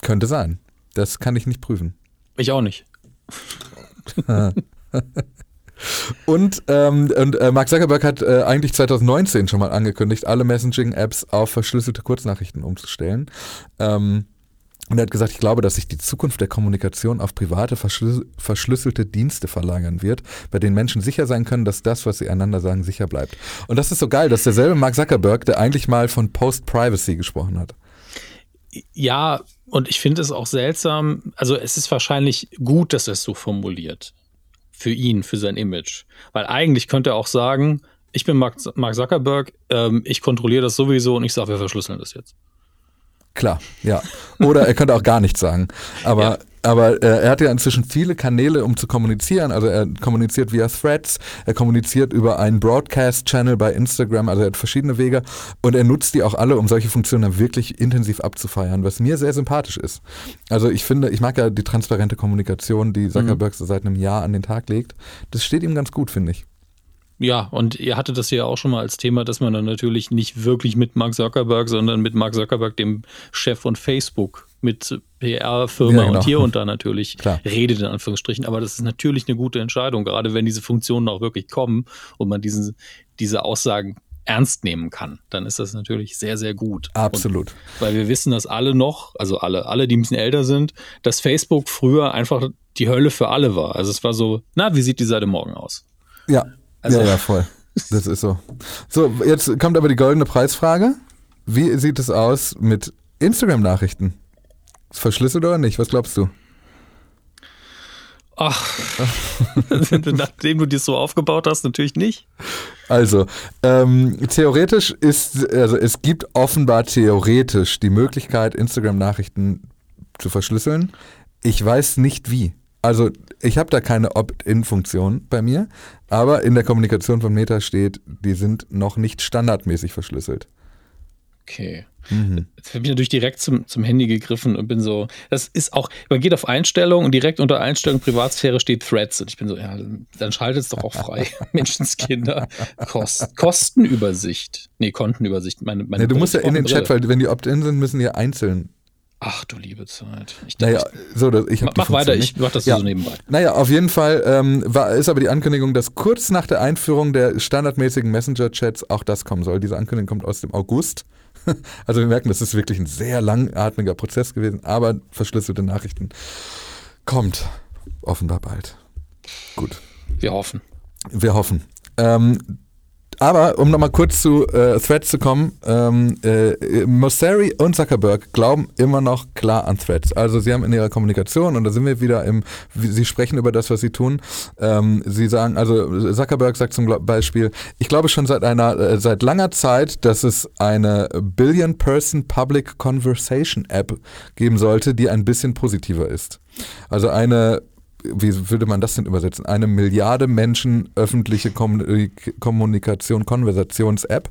Könnte sein. Das kann ich nicht prüfen. Ich auch nicht. Und, ähm, und äh, Mark Zuckerberg hat äh, eigentlich 2019 schon mal angekündigt, alle Messaging-Apps auf verschlüsselte Kurznachrichten umzustellen. Ähm, und er hat gesagt, ich glaube, dass sich die Zukunft der Kommunikation auf private, verschlüsselte Dienste verlagern wird, bei denen Menschen sicher sein können, dass das, was sie einander sagen, sicher bleibt. Und das ist so geil, dass derselbe Mark Zuckerberg, der eigentlich mal von Post-Privacy gesprochen hat. Ja, und ich finde es auch seltsam, also es ist wahrscheinlich gut, dass er es so formuliert für ihn, für sein Image. Weil eigentlich könnte er auch sagen, ich bin Mark, Mark Zuckerberg, ähm, ich kontrolliere das sowieso und ich sage, wir verschlüsseln das jetzt. Klar, ja. Oder er könnte auch gar nichts sagen. Aber ja. Aber äh, er hat ja inzwischen viele Kanäle, um zu kommunizieren. Also er kommuniziert via Threads, er kommuniziert über einen Broadcast-Channel bei Instagram, also er hat verschiedene Wege und er nutzt die auch alle, um solche Funktionen dann wirklich intensiv abzufeiern, was mir sehr sympathisch ist. Also ich finde, ich mag ja die transparente Kommunikation, die Zuckerberg mhm. so seit einem Jahr an den Tag legt. Das steht ihm ganz gut, finde ich. Ja, und ihr hattet das ja auch schon mal als Thema, dass man dann natürlich nicht wirklich mit Mark Zuckerberg, sondern mit Mark Zuckerberg, dem Chef von Facebook, mit PR-Firma ja, genau. und hier und da natürlich Klar. redet, in Anführungsstrichen. Aber das ist natürlich eine gute Entscheidung, gerade wenn diese Funktionen auch wirklich kommen und man diesen, diese Aussagen ernst nehmen kann, dann ist das natürlich sehr, sehr gut. Absolut. Und weil wir wissen, dass alle noch, also alle, alle, die ein bisschen älter sind, dass Facebook früher einfach die Hölle für alle war. Also es war so, na, wie sieht die Seite morgen aus? Ja, also, ja, ja, voll. Das ist so. So, jetzt kommt aber die goldene Preisfrage. Wie sieht es aus mit Instagram-Nachrichten? Verschlüsselt oder nicht? Was glaubst du? Ach, nachdem du dir so aufgebaut hast, natürlich nicht. Also, ähm, theoretisch ist, also es gibt offenbar theoretisch die Möglichkeit, Instagram-Nachrichten zu verschlüsseln. Ich weiß nicht wie. Also ich habe da keine Opt-in-Funktion bei mir, aber in der Kommunikation von Meta steht, die sind noch nicht standardmäßig verschlüsselt. Okay. Mhm. Jetzt habe ich natürlich direkt zum, zum Handy gegriffen und bin so, das ist auch, man geht auf Einstellungen und direkt unter Einstellungen Privatsphäre steht Threads und ich bin so, ja, dann schaltet es doch auch frei. Menschenskinder. Kost, Kostenübersicht. Nee, Kontenübersicht. Meine, meine nee, du musst ja in den Chat, weil wenn die Opt-in sind, müssen die einzeln Ach du liebe Zeit. Ich naja, so, ich mach weiter, ich mach das ja. so nebenbei. Naja, auf jeden Fall ähm, war, ist aber die Ankündigung, dass kurz nach der Einführung der standardmäßigen Messenger-Chats auch das kommen soll. Diese Ankündigung kommt aus dem August. Also wir merken, das ist wirklich ein sehr langatmiger Prozess gewesen, aber verschlüsselte Nachrichten kommt offenbar bald. Gut. Wir hoffen. Wir hoffen. Ähm, aber um nochmal kurz zu äh, Threads zu kommen, ähm, äh, Mosseri und Zuckerberg glauben immer noch klar an Threads. Also sie haben in ihrer Kommunikation, und da sind wir wieder im, sie sprechen über das, was sie tun. Ähm, sie sagen, also Zuckerberg sagt zum Beispiel, ich glaube schon seit einer, äh, seit langer Zeit, dass es eine Billion-Person Public Conversation App geben sollte, die ein bisschen positiver ist. Also eine wie würde man das denn übersetzen? Eine Milliarde Menschen öffentliche Kommunikation, Konversations-App,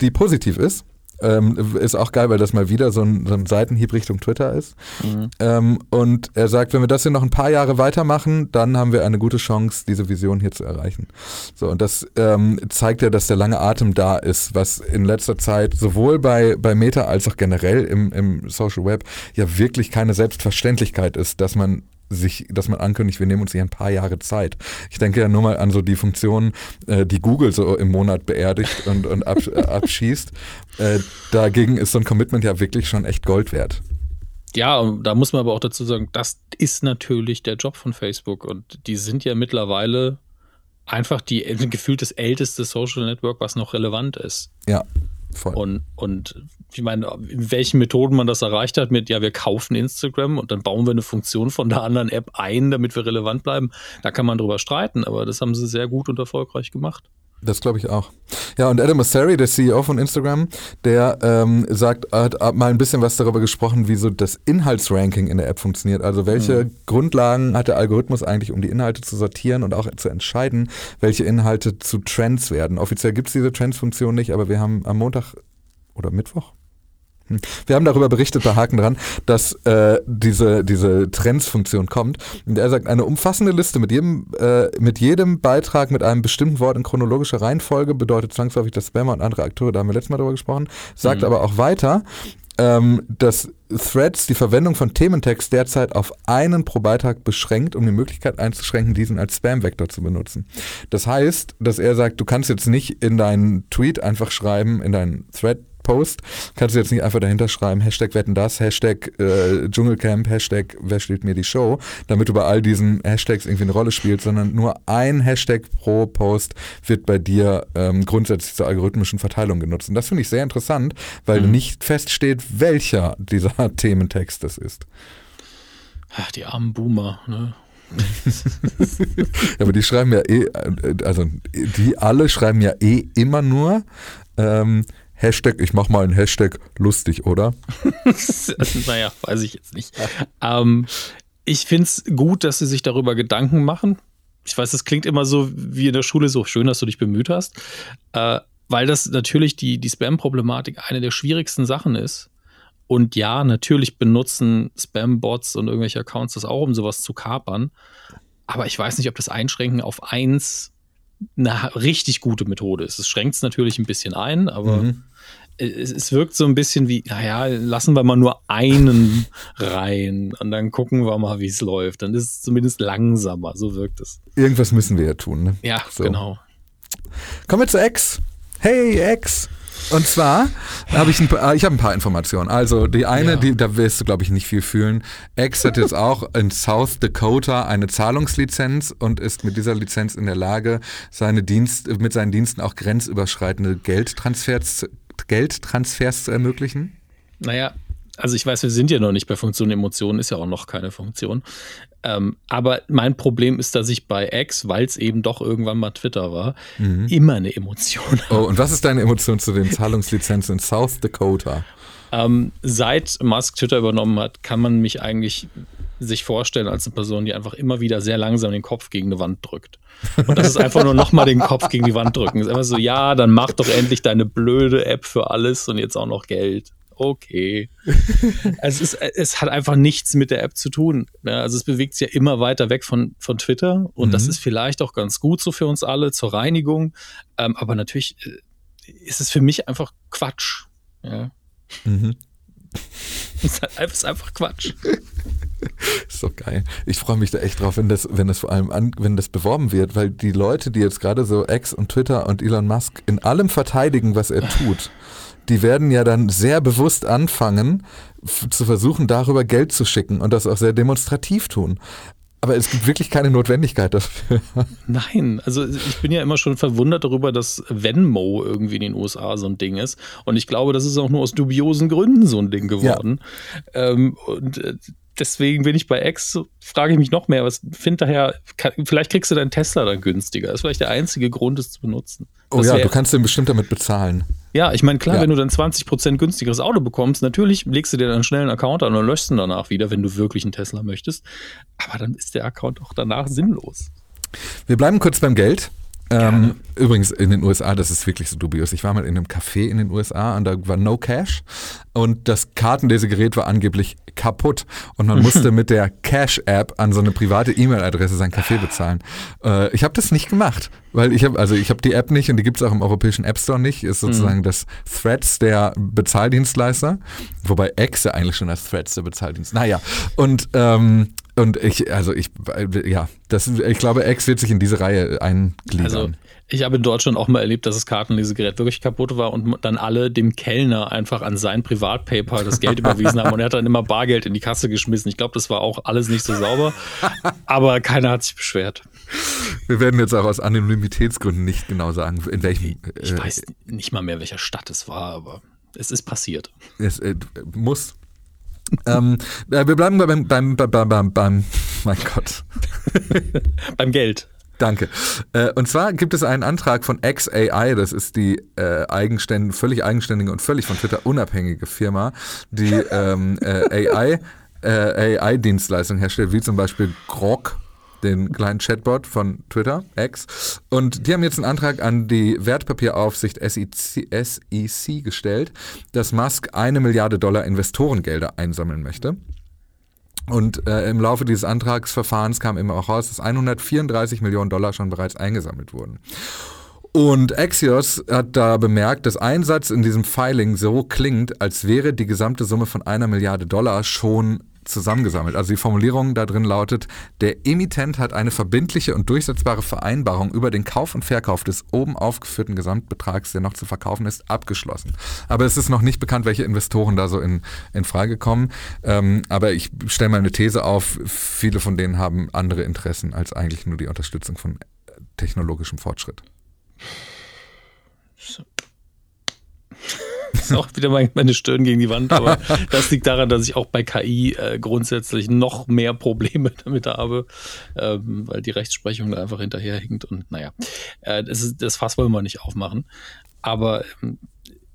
die positiv ist. Ähm, ist auch geil, weil das mal wieder so ein, so ein Seitenhieb Richtung Twitter ist. Mhm. Ähm, und er sagt, wenn wir das hier noch ein paar Jahre weitermachen, dann haben wir eine gute Chance, diese Vision hier zu erreichen. So, und das ähm, zeigt ja, dass der lange Atem da ist, was in letzter Zeit sowohl bei, bei Meta als auch generell im, im Social Web ja wirklich keine Selbstverständlichkeit ist, dass man sich, dass man ankündigt, wir nehmen uns hier ein paar Jahre Zeit. Ich denke ja nur mal an so die Funktionen, äh, die Google so im Monat beerdigt und, und ab, äh, abschießt. Äh, dagegen ist so ein Commitment ja wirklich schon echt Gold wert. Ja, und da muss man aber auch dazu sagen, das ist natürlich der Job von Facebook und die sind ja mittlerweile einfach die gefühlt das älteste Social Network, was noch relevant ist. Ja, Voll. Und, und ich meine, in welchen Methoden man das erreicht hat, mit ja, wir kaufen Instagram und dann bauen wir eine Funktion von der anderen App ein, damit wir relevant bleiben, da kann man drüber streiten, aber das haben sie sehr gut und erfolgreich gemacht. Das glaube ich auch. Ja, und Adam Mosseri, der CEO von Instagram, der ähm, sagt, hat mal ein bisschen was darüber gesprochen, wie so das Inhaltsranking in der App funktioniert. Also welche mhm. Grundlagen hat der Algorithmus eigentlich, um die Inhalte zu sortieren und auch zu entscheiden, welche Inhalte zu Trends werden. Offiziell gibt es diese Trends-Funktion nicht, aber wir haben am Montag oder Mittwoch. Wir haben darüber berichtet bei Haken dran, dass äh, diese, diese Trends-Funktion kommt. Und er sagt, eine umfassende Liste mit jedem, äh, mit jedem Beitrag mit einem bestimmten Wort in chronologischer Reihenfolge bedeutet zwangsläufig, dass Spammer und andere Akteure, da haben wir letztes Mal darüber gesprochen, sagt mhm. aber auch weiter, ähm, dass Threads die Verwendung von Thementext derzeit auf einen pro Beitrag beschränkt, um die Möglichkeit einzuschränken, diesen als Spam-Vektor zu benutzen. Das heißt, dass er sagt, du kannst jetzt nicht in deinen Tweet einfach schreiben, in deinen Thread Post, kannst du jetzt nicht einfach dahinter schreiben, Hashtag wetten das, Hashtag äh, Dschungelcamp, Hashtag wer steht mir die Show, damit du bei all diesen Hashtags irgendwie eine Rolle spielst, sondern nur ein Hashtag pro Post wird bei dir ähm, grundsätzlich zur algorithmischen Verteilung genutzt. Und das finde ich sehr interessant, weil mhm. nicht feststeht, welcher dieser Thementext das ist. Ach, die armen Boomer, ne? ja, aber die schreiben ja eh, äh, also die alle schreiben ja eh immer nur ähm, Hashtag, ich mach mal einen Hashtag lustig, oder? naja, weiß ich jetzt nicht. ähm, ich finde es gut, dass sie sich darüber Gedanken machen. Ich weiß, das klingt immer so wie in der Schule, so schön, dass du dich bemüht hast. Äh, weil das natürlich die, die Spam-Problematik eine der schwierigsten Sachen ist. Und ja, natürlich benutzen Spam-Bots und irgendwelche Accounts das auch, um sowas zu kapern. Aber ich weiß nicht, ob das Einschränken auf eins eine richtig gute Methode ist. Es schränkt es natürlich ein bisschen ein, aber mhm. es, es, wirkt so ein bisschen wie, naja, lassen wir mal nur einen rein und dann gucken wir mal, wie es läuft. Dann ist es zumindest langsamer, so wirkt es. Irgendwas müssen wir ja tun, ne? Ja, so. genau. Kommen wir zu X. Hey, X. Und zwar habe ich ein paar, ich habe ein paar Informationen. Also die eine, ja. die, da wirst du glaube ich nicht viel fühlen. X hat jetzt auch in South Dakota eine Zahlungslizenz und ist mit dieser Lizenz in der Lage, seine Dienst, mit seinen Diensten auch grenzüberschreitende Geldtransfers, Geldtransfers zu ermöglichen. Naja, also ich weiß, wir sind ja noch nicht bei Funktion Emotionen, ist ja auch noch keine Funktion. Ähm, aber mein Problem ist, dass ich bei X, weil es eben doch irgendwann mal Twitter war, mhm. immer eine Emotion habe. Oh, und was ist deine Emotion zu den Zahlungslizenzen in South Dakota? Ähm, seit Musk Twitter übernommen hat, kann man mich eigentlich sich vorstellen als eine Person, die einfach immer wieder sehr langsam den Kopf gegen eine Wand drückt. Und das ist einfach nur nochmal den Kopf gegen die Wand drücken. Es ist einfach so, ja, dann mach doch endlich deine blöde App für alles und jetzt auch noch Geld okay. es, ist, es hat einfach nichts mit der App zu tun. Also es bewegt sich ja immer weiter weg von, von Twitter und mhm. das ist vielleicht auch ganz gut so für uns alle zur Reinigung. Ähm, aber natürlich äh, ist es für mich einfach Quatsch. Ja. Mhm. Es ist einfach Quatsch. Ist doch geil. Ich freue mich da echt drauf, wenn das, wenn das vor allem an, wenn das beworben wird, weil die Leute, die jetzt gerade so X und Twitter und Elon Musk in allem verteidigen, was er tut, die werden ja dann sehr bewusst anfangen, zu versuchen, darüber Geld zu schicken und das auch sehr demonstrativ tun. Aber es gibt wirklich keine Notwendigkeit dafür. Nein, also ich bin ja immer schon verwundert darüber, dass Venmo irgendwie in den USA so ein Ding ist. Und ich glaube, das ist auch nur aus dubiosen Gründen so ein Ding geworden. Ja. Ähm, und äh, deswegen bin ich bei X, frage ich mich noch mehr, was find daher, kann, vielleicht kriegst du deinen Tesla dann günstiger. Das ist vielleicht der einzige Grund, es zu benutzen. Oh das ja, du kannst den bestimmt damit bezahlen. Ja, ich meine, klar, ja. wenn du dann 20% günstigeres Auto bekommst, natürlich legst du dir dann schnell einen Account an und löschst ihn danach wieder, wenn du wirklich einen Tesla möchtest. Aber dann ist der Account auch danach sinnlos. Wir bleiben kurz beim Geld. Ähm, übrigens in den USA, das ist wirklich so dubios. Ich war mal in einem Café in den USA und da war No Cash und das Kartenlesegerät war angeblich kaputt und man musste mit der Cash-App an so eine private E-Mail-Adresse sein Kaffee bezahlen. Äh, ich habe das nicht gemacht, weil ich habe also ich habe die App nicht und die gibt es auch im europäischen App Store nicht. Ist sozusagen mhm. das Threads der Bezahldienstleister, wobei X ja eigentlich schon das Threads der Bezahldienst. Naja und ähm, und ich, also ich, ja, das, ich glaube, X wird sich in diese Reihe eingliedern. Also ich habe in Deutschland auch mal erlebt, dass das Kartenlesegerät wirklich kaputt war und dann alle dem Kellner einfach an sein Privat-PayPal das Geld überwiesen haben und er hat dann immer Bargeld in die Kasse geschmissen. Ich glaube, das war auch alles nicht so sauber, aber keiner hat sich beschwert. Wir werden jetzt auch aus Anonymitätsgründen nicht genau sagen, in welchem. Ich äh, weiß nicht mal mehr, welcher Stadt es war, aber es ist passiert. Es äh, muss. ähm, äh, wir bleiben beim, beim, beim, beim, beim, mein Gott. beim Geld. Danke. Äh, und zwar gibt es einen Antrag von XAI, das ist die äh, eigenständige, völlig eigenständige und völlig von Twitter unabhängige Firma, die ähm, äh, AI, äh, AI-Dienstleistungen herstellt, wie zum Beispiel Grok, den kleinen Chatbot von Twitter, X. Und die haben jetzt einen Antrag an die Wertpapieraufsicht SEC, SEC gestellt, dass Musk eine Milliarde Dollar Investorengelder einsammeln möchte. Und äh, im Laufe dieses Antragsverfahrens kam eben auch raus, dass 134 Millionen Dollar schon bereits eingesammelt wurden. Und Axios hat da bemerkt, dass ein Satz in diesem Filing so klingt, als wäre die gesamte Summe von einer Milliarde Dollar schon zusammengesammelt. Also die Formulierung da drin lautet, der Emittent hat eine verbindliche und durchsetzbare Vereinbarung über den Kauf und Verkauf des oben aufgeführten Gesamtbetrags, der noch zu verkaufen ist, abgeschlossen. Aber es ist noch nicht bekannt, welche Investoren da so in, in Frage kommen. Ähm, aber ich stelle mal eine These auf, viele von denen haben andere Interessen als eigentlich nur die Unterstützung von technologischem Fortschritt. So ist auch wieder meine Stirn gegen die Wand, aber das liegt daran, dass ich auch bei KI äh, grundsätzlich noch mehr Probleme damit habe, ähm, weil die Rechtsprechung da einfach hinterherhinkt und naja, äh, das, ist, das Fass wollen wir nicht aufmachen. Aber ähm,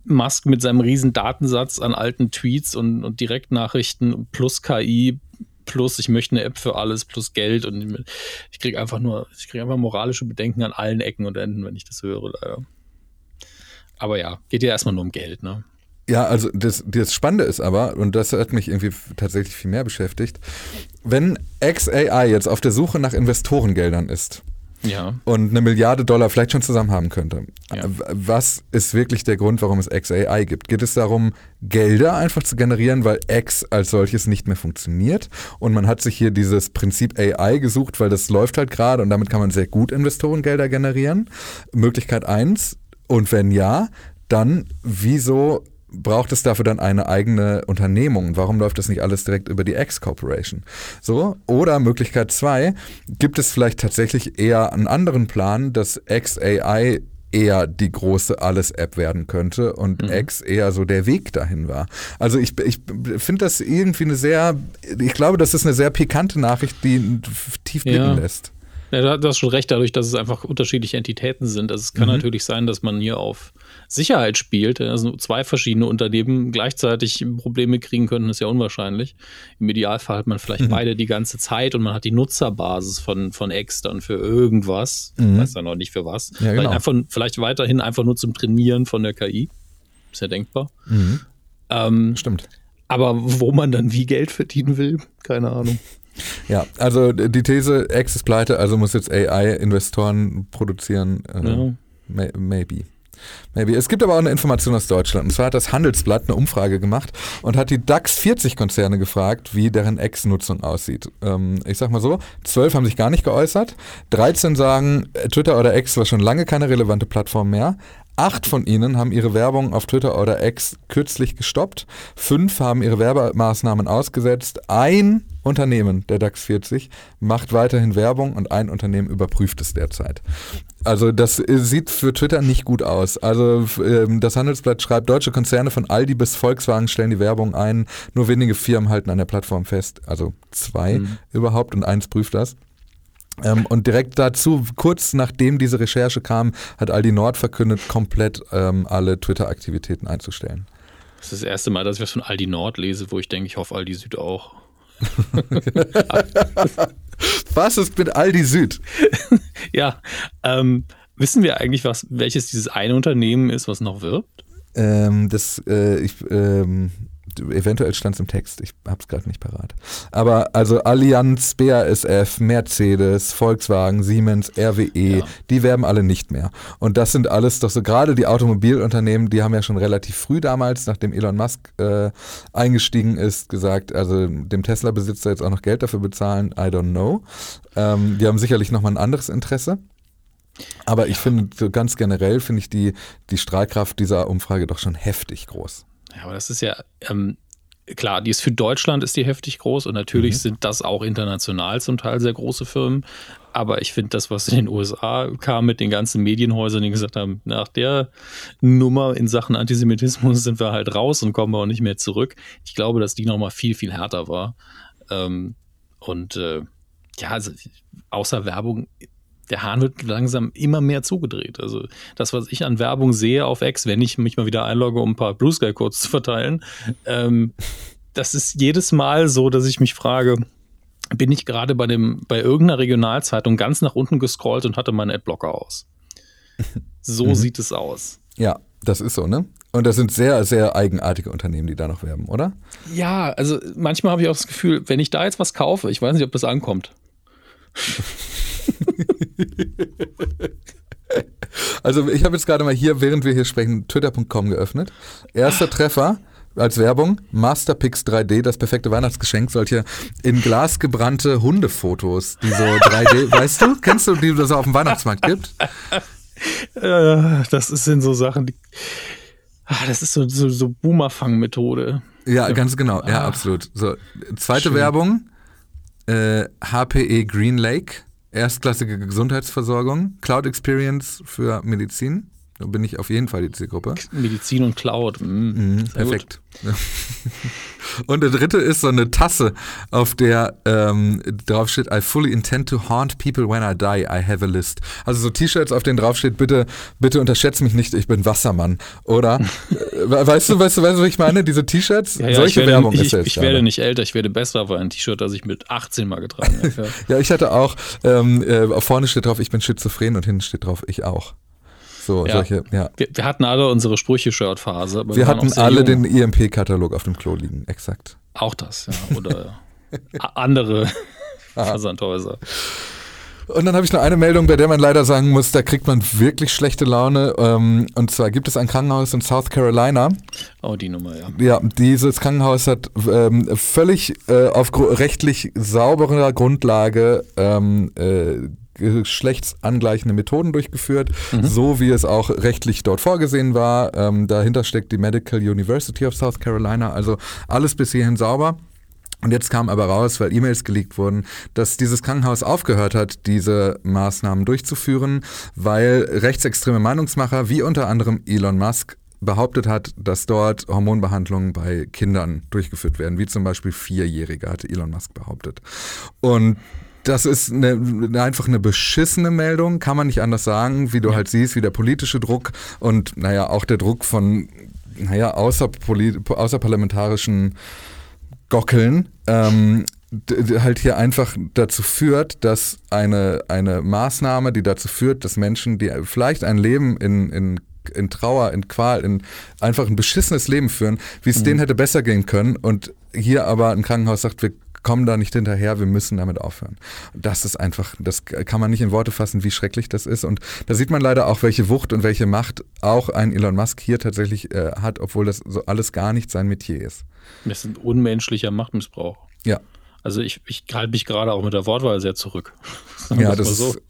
Musk mit seinem riesen Datensatz an alten Tweets und, und Direktnachrichten plus KI plus ich möchte eine App für alles plus Geld und ich kriege einfach nur, ich kriege einfach moralische Bedenken an allen Ecken und Enden, wenn ich das höre, leider. Aber ja, geht ja erstmal nur um Geld, ne? Ja, also das, das Spannende ist aber, und das hat mich irgendwie tatsächlich viel mehr beschäftigt, wenn XAI jetzt auf der Suche nach Investorengeldern ist ja. und eine Milliarde Dollar vielleicht schon zusammen haben könnte, ja. was ist wirklich der Grund, warum es XAI gibt? Geht es darum, Gelder einfach zu generieren, weil X als solches nicht mehr funktioniert und man hat sich hier dieses Prinzip AI gesucht, weil das läuft halt gerade und damit kann man sehr gut Investorengelder generieren? Möglichkeit eins und wenn ja, dann wieso braucht es dafür dann eine eigene Unternehmung? Warum läuft das nicht alles direkt über die X-Corporation? So, oder Möglichkeit zwei, gibt es vielleicht tatsächlich eher einen anderen Plan, dass XAI eher die große Alles-App werden könnte und mhm. X eher so der Weg dahin war. Also ich, ich finde das irgendwie eine sehr, ich glaube, das ist eine sehr pikante Nachricht, die tief blicken ja. lässt. Ja, du hast schon recht, dadurch, dass es einfach unterschiedliche Entitäten sind. Also es kann mhm. natürlich sein, dass man hier auf Sicherheit spielt. Also zwei verschiedene Unternehmen gleichzeitig Probleme kriegen könnten, ist ja unwahrscheinlich. Im Idealfall hat man vielleicht mhm. beide die ganze Zeit und man hat die Nutzerbasis von, von X dann für irgendwas. Mhm. Ich weiß ja noch nicht für was. Ja, genau. vielleicht, einfach, vielleicht weiterhin einfach nur zum Trainieren von der KI. Ist ja denkbar. Mhm. Ähm, Stimmt. Aber wo man dann wie Geld verdienen will, keine Ahnung. Ja, also die These, X ist pleite, also muss jetzt AI-Investoren produzieren. Äh, ja. may, maybe. Maybe. Es gibt aber auch eine Information aus Deutschland. Und zwar hat das Handelsblatt eine Umfrage gemacht und hat die DAX 40 Konzerne gefragt, wie deren X-Nutzung aussieht. Ähm, ich sag mal so, zwölf haben sich gar nicht geäußert, 13 sagen, Twitter oder X war schon lange keine relevante Plattform mehr. Acht von ihnen haben ihre Werbung auf Twitter oder X kürzlich gestoppt. Fünf haben ihre Werbemaßnahmen ausgesetzt. Ein Unternehmen, der DAX 40, macht weiterhin Werbung und ein Unternehmen überprüft es derzeit. Also das sieht für Twitter nicht gut aus. Also ähm, das Handelsblatt schreibt, deutsche Konzerne von Aldi bis Volkswagen stellen die Werbung ein. Nur wenige Firmen halten an der Plattform fest. Also zwei mhm. überhaupt und eins prüft das. Ähm, und direkt dazu, kurz nachdem diese Recherche kam, hat Aldi Nord verkündet, komplett ähm, alle Twitter-Aktivitäten einzustellen. Das ist das erste Mal, dass ich was von Aldi Nord lese, wo ich denke, ich hoffe Aldi Süd auch. was ist mit Aldi Süd? ja, ähm, wissen wir eigentlich, was, welches dieses eine Unternehmen ist, was noch wirbt? Ähm, das, äh, ich, ähm, eventuell stand es im Text, ich habe es gerade nicht parat. Aber also Allianz, BASF, Mercedes, Volkswagen, Siemens, RWE, ja. die werben alle nicht mehr. Und das sind alles doch so gerade die Automobilunternehmen, die haben ja schon relativ früh damals, nachdem Elon Musk äh, eingestiegen ist, gesagt, also dem Tesla-Besitzer jetzt auch noch Geld dafür bezahlen, I don't know. Ähm, die haben sicherlich nochmal ein anderes Interesse. Aber ich finde, so ganz generell finde ich die, die Strahlkraft dieser Umfrage doch schon heftig groß. Ja, aber das ist ja, ähm, klar, die ist für Deutschland ist die heftig groß und natürlich mhm. sind das auch international zum Teil sehr große Firmen. Aber ich finde das, was in den USA kam mit den ganzen Medienhäusern, die gesagt haben, nach der Nummer in Sachen Antisemitismus sind wir halt raus und kommen auch nicht mehr zurück. Ich glaube, dass die nochmal viel, viel härter war. Ähm, und äh, ja, also außer Werbung, der Hahn wird langsam immer mehr zugedreht. Also das, was ich an Werbung sehe auf X, wenn ich mich mal wieder einlogge, um ein paar Blue Sky Codes zu verteilen, ähm, das ist jedes Mal so, dass ich mich frage, bin ich gerade bei dem, bei irgendeiner Regionalzeitung ganz nach unten gescrollt und hatte meinen Adblocker aus. So mhm. sieht es aus. Ja, das ist so, ne? Und das sind sehr, sehr eigenartige Unternehmen, die da noch werben, oder? Ja, also manchmal habe ich auch das Gefühl, wenn ich da jetzt was kaufe, ich weiß nicht, ob das ankommt. also ich habe jetzt gerade mal hier, während wir hier sprechen, twitter.com geöffnet. Erster Treffer als Werbung, Masterpix 3D, das perfekte Weihnachtsgeschenk, solche in Glas gebrannte Hundefotos, die so 3D, weißt du, kennst du, die es auf dem Weihnachtsmarkt gibt? Äh, das sind so Sachen, die, ach, das ist so, so, so Boomerfang-Methode. Ja, ganz genau, ja, ah. absolut. So, zweite Schön. Werbung, äh, HPE Green Lake, erstklassige Gesundheitsversorgung, Cloud Experience für Medizin. Bin ich auf jeden Fall die Zielgruppe. Medizin und Cloud. Mm, mhm, perfekt. und der dritte ist so eine Tasse, auf der ähm, drauf steht, I fully intend to haunt people when I die, I have a list. Also so T-Shirts, auf denen drauf steht, bitte, bitte unterschätze mich nicht, ich bin Wassermann. Oder? weißt du, weißt du, weißt du, was ich meine? Diese T-Shirts? Ja, ja, Solche werde, Werbung ich, ist jetzt. Ich werde nicht älter, ich werde besser, war ein T-Shirt, das ich mit 18 mal getragen habe. ja, ich hatte auch, ähm, äh, vorne steht drauf, ich bin schizophren und hinten steht drauf, ich auch. So, ja. solche, ja. Wir, wir, hatten alle unsere Sprüche-Shirt-Phase. Wir, wir hatten alle jung. den EMP-Katalog auf dem Klo liegen, exakt. Auch das, ja. Oder andere Versandhäuser. Und dann habe ich noch eine Meldung, bei der man leider sagen muss, da kriegt man wirklich schlechte Laune. Ähm, und zwar gibt es ein Krankenhaus in South Carolina. Oh, die Nummer, ja. Ja, dieses Krankenhaus hat ähm, völlig äh, auf rechtlich sauberer Grundlage ähm, äh, geschlechtsangleichende Methoden durchgeführt, mhm. so wie es auch rechtlich dort vorgesehen war. Ähm, dahinter steckt die Medical University of South Carolina, also alles bis hierhin sauber. Und jetzt kam aber raus, weil E-Mails geleakt wurden, dass dieses Krankenhaus aufgehört hat, diese Maßnahmen durchzuführen, weil rechtsextreme Meinungsmacher wie unter anderem Elon Musk behauptet hat, dass dort Hormonbehandlungen bei Kindern durchgeführt werden, wie zum Beispiel Vierjährige, hatte Elon Musk behauptet. Und das ist eine, einfach eine beschissene Meldung, kann man nicht anders sagen, wie du halt siehst, wie der politische Druck und naja, auch der Druck von naja, außerparlamentarischen Gockeln ähm, halt hier einfach dazu führt, dass eine, eine Maßnahme, die dazu führt, dass Menschen, die vielleicht ein Leben in, in in Trauer, in Qual, in einfach ein beschissenes Leben führen, wie es mhm. denen hätte besser gehen können und hier aber ein Krankenhaus sagt, wir kommen da nicht hinterher, wir müssen damit aufhören. Das ist einfach, das kann man nicht in Worte fassen, wie schrecklich das ist. Und da sieht man leider auch, welche Wucht und welche Macht auch ein Elon Musk hier tatsächlich äh, hat, obwohl das so alles gar nicht sein Metier ist. Das ist ein unmenschlicher Machtmissbrauch. Ja. Also ich, ich halte mich gerade auch mit der Wortwahl sehr zurück. ja, das so. ist,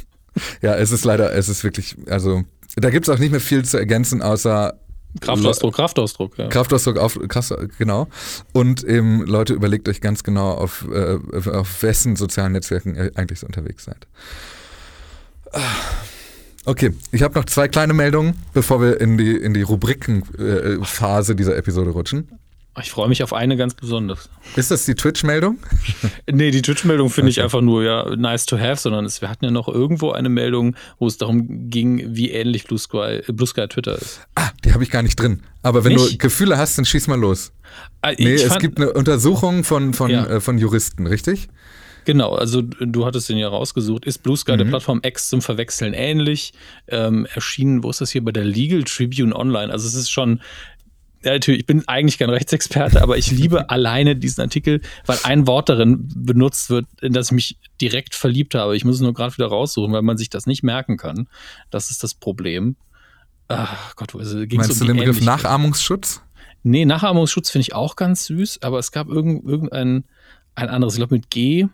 ja, es ist leider, es ist wirklich, also da gibt es auch nicht mehr viel zu ergänzen, außer Kraftausdruck, Kraftausdruck, ja. Kraftausdruck, auf, krass, genau. Und eben, Leute, überlegt euch ganz genau, auf, äh, auf wessen sozialen Netzwerken ihr eigentlich so unterwegs seid. Okay, ich habe noch zwei kleine Meldungen, bevor wir in die, in die Rubrikenphase äh, dieser Episode rutschen. Ich freue mich auf eine ganz besonders. Ist das die Twitch-Meldung? nee, die Twitch-Meldung finde okay. ich einfach nur ja nice to have, sondern es, wir hatten ja noch irgendwo eine Meldung, wo es darum ging, wie ähnlich Blue Sky, Blue Sky Twitter ist. Ah, die habe ich gar nicht drin. Aber wenn nicht? du Gefühle hast, dann schieß mal los. Ah, nee, es gibt eine Untersuchung von, von, ja. äh, von Juristen, richtig? Genau, also du hattest den ja rausgesucht. Ist Blue Sky mhm. der Plattform X zum Verwechseln ähnlich? Ähm, erschienen, wo ist das hier bei der Legal Tribune Online? Also es ist schon ja, natürlich, ich bin eigentlich kein Rechtsexperte, aber ich liebe alleine diesen Artikel, weil ein Wort darin benutzt wird, in das ich mich direkt verliebt habe. Ich muss es nur gerade wieder raussuchen, weil man sich das nicht merken kann. Das ist das Problem. Ach Gott, also ging Meinst um du den Begriff Nachahmungsschutz? Nee, Nachahmungsschutz finde ich auch ganz süß, aber es gab irgend, irgendein ein anderes, ich glaube mit G.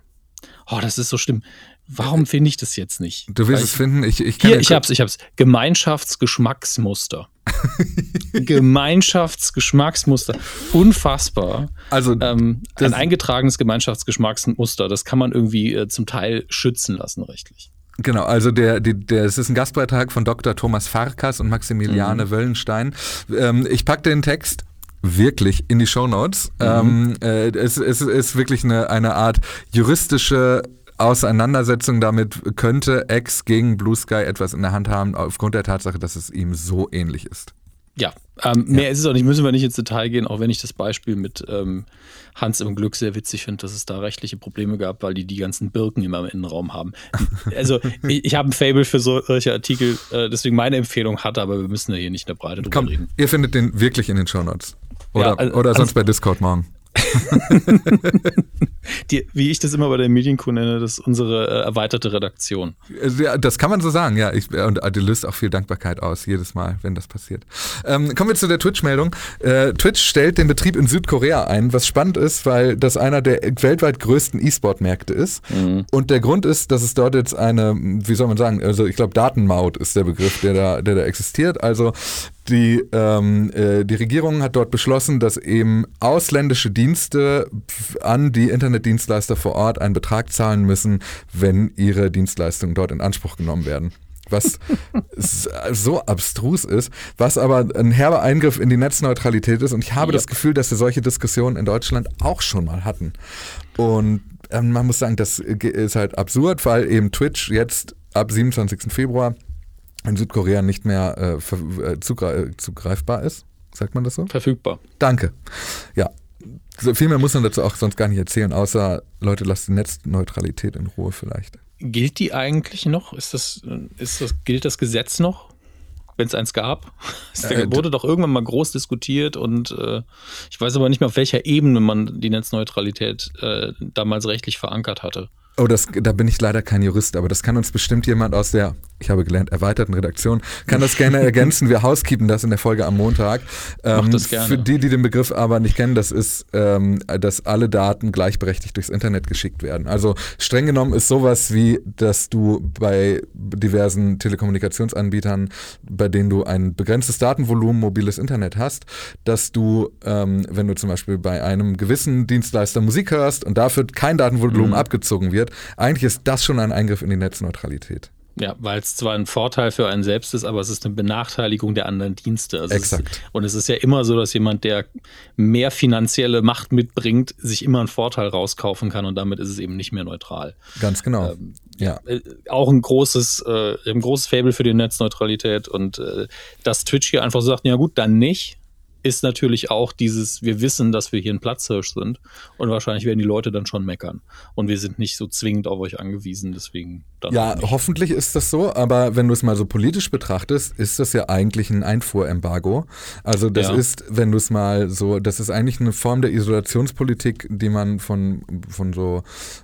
Oh, das ist so schlimm. Warum finde ich das jetzt nicht? Du willst Weil es finden? Ich, ich kann Hier, ich hab's, ich hab's. Gemeinschaftsgeschmacksmuster. Gemeinschaftsgeschmacksmuster. Unfassbar. Also, Ähm, ein eingetragenes Gemeinschaftsgeschmacksmuster, das kann man irgendwie äh, zum Teil schützen lassen, rechtlich. Genau, also der, die, der, es ist ein Gastbeitrag von Dr. Thomas Farkas und Maximiliane Mhm. Wöllenstein. Ähm, ich pack den Text wirklich in die Shownotes. Mhm. Ähm, äh, es, es ist wirklich eine, eine Art juristische Auseinandersetzung damit, könnte X gegen Blue Sky etwas in der Hand haben, aufgrund der Tatsache, dass es ihm so ähnlich ist. Ja, ähm, mehr ist es auch nicht, müssen wir nicht ins Detail gehen, auch wenn ich das Beispiel mit ähm, Hans im Glück sehr witzig finde, dass es da rechtliche Probleme gab, weil die die ganzen Birken immer im Innenraum haben. Also ich, ich habe ein Fable für so- solche Artikel, äh, deswegen meine Empfehlung hat, aber wir müssen ja hier nicht in der Breite drüber Komm, reden. ihr findet den wirklich in den Shownotes. Oder, Ja, also- oder sonst also- bei Discord morgen. Die, wie ich das immer bei der Medienkuh nenne, das ist unsere äh, erweiterte Redaktion. Ja, das kann man so sagen, ja. Ich, und die löst auch viel Dankbarkeit aus, jedes Mal, wenn das passiert. Ähm, kommen wir zu der Twitch-Meldung. Äh, Twitch stellt den Betrieb in Südkorea ein, was spannend ist, weil das einer der weltweit größten E-Sport-Märkte ist. Und der Grund ist, dass es dort jetzt eine, wie soll man sagen, also ich glaube, Datenmaut ist der Begriff, der da, der da existiert. Also die, ähm, äh, die Regierung hat dort beschlossen, dass eben ausländische Dienste an die Internetdienstleister vor Ort einen Betrag zahlen müssen, wenn ihre Dienstleistungen dort in Anspruch genommen werden. Was so abstrus ist, was aber ein herber Eingriff in die Netzneutralität ist. Und ich habe Yep. das Gefühl, dass wir solche Diskussionen in Deutschland auch schon mal hatten. Und ähm, man muss sagen, das ge- ist halt absurd, weil eben Twitch jetzt ab 27. Februar in Südkorea nicht mehr äh, äh, äh, zugreifbar ist. Sagt man das so? Verfügbar. Danke. Ja. So viel mehr muss man dazu auch sonst gar nicht erzählen, außer Leute, lasst die Netzneutralität in Ruhe vielleicht. Gilt die eigentlich noch? Ist das, ist das, gilt das Gesetz noch? Wenn es eins gab? Es Äh, wurde doch irgendwann mal groß diskutiert und äh, ich weiß aber nicht mehr, auf welcher Ebene man die Netzneutralität äh, damals rechtlich verankert hatte. Oh, das, da bin ich leider kein Jurist, aber das kann uns bestimmt jemand aus der, ich habe gelernt, erweiterten Redaktion, kann das gerne ergänzen. Wir housekeepen das in der Folge am Montag. Ähm, das gerne. Für die, die den Begriff aber nicht kennen, das ist, ähm, dass alle Daten gleichberechtigt durchs Internet geschickt werden. Also streng genommen ist sowas wie, dass du bei diversen Telekommunikationsanbietern, bei denen du ein begrenztes Datenvolumen mobiles Internet hast, dass du, ähm, wenn du zum Beispiel bei einem gewissen Dienstleister Musik hörst und dafür kein Datenvolumen abgezogen wird, eigentlich ist das schon ein Eingriff in die Netzneutralität. Ja, weil es zwar ein Vorteil für einen selbst ist, aber es ist eine Benachteiligung der anderen Dienste. Also Exakt. Es, und es ist ja immer so, dass jemand, der mehr finanzielle Macht mitbringt, sich immer einen Vorteil rauskaufen kann und damit ist es eben nicht mehr neutral. Ganz genau. Ähm, ja. Äh, auch ein großes, äh, ein großes Fable für die Netzneutralität und äh, dass Twitch hier einfach sagt, ja gut, dann nicht, ist natürlich auch dieses, wir wissen, dass wir hier ein Platzhirsch sind und wahrscheinlich werden die Leute dann schon meckern und wir sind nicht so zwingend auf euch angewiesen, deswegen Ja, hoffentlich ist das so, aber wenn du es mal so politisch betrachtest, ist das ja eigentlich ein Einfuhrembargo. Also das Ja. ist, wenn du es mal so, das ist eigentlich eine Form der Isolationspolitik, die man von, von so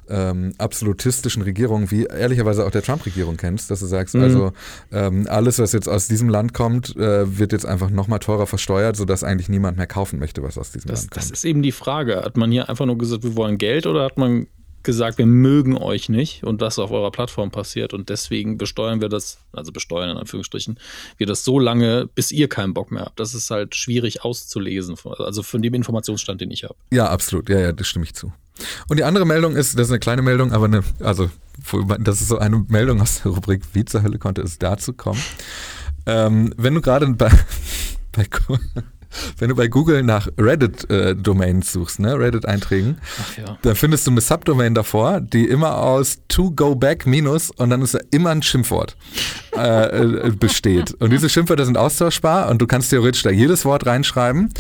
ähm, absolutistischen Regierungen wie ehrlicherweise auch der Trump-Regierung kennst, dass du sagst, Mhm. also ähm, alles, was jetzt aus diesem Land kommt, äh, wird jetzt einfach nochmal teurer versteuert, sodass eigentlich niemand mehr kaufen möchte, was aus diesem Das, Land kommt. das ist eben die Frage. Hat man hier einfach nur gesagt, wir wollen Geld oder hat man gesagt, wir mögen euch nicht und was auf eurer Plattform passiert und deswegen besteuern wir das, also besteuern in Anführungsstrichen, wir das so lange, bis ihr keinen Bock mehr habt. Das ist halt schwierig auszulesen, also von dem Informationsstand, den ich habe. Ja, absolut. Ja, ja, das stimme ich zu. Und die andere Meldung ist, das ist eine kleine Meldung, aber eine, also das ist so eine Meldung aus der Rubrik Wie zur Hölle konnte es dazu kommen. Ähm, wenn du gerade bei, bei wenn du bei Google nach Reddit-Domains suchst, ne, Reddit-Einträgen, ja. dann findest du eine Subdomain davor, die immer aus to go back minus und dann ist da immer ein Schimpfwort äh, äh, besteht. Und diese Schimpfwörter sind austauschbar und du kannst theoretisch da jedes Wort reinschreiben.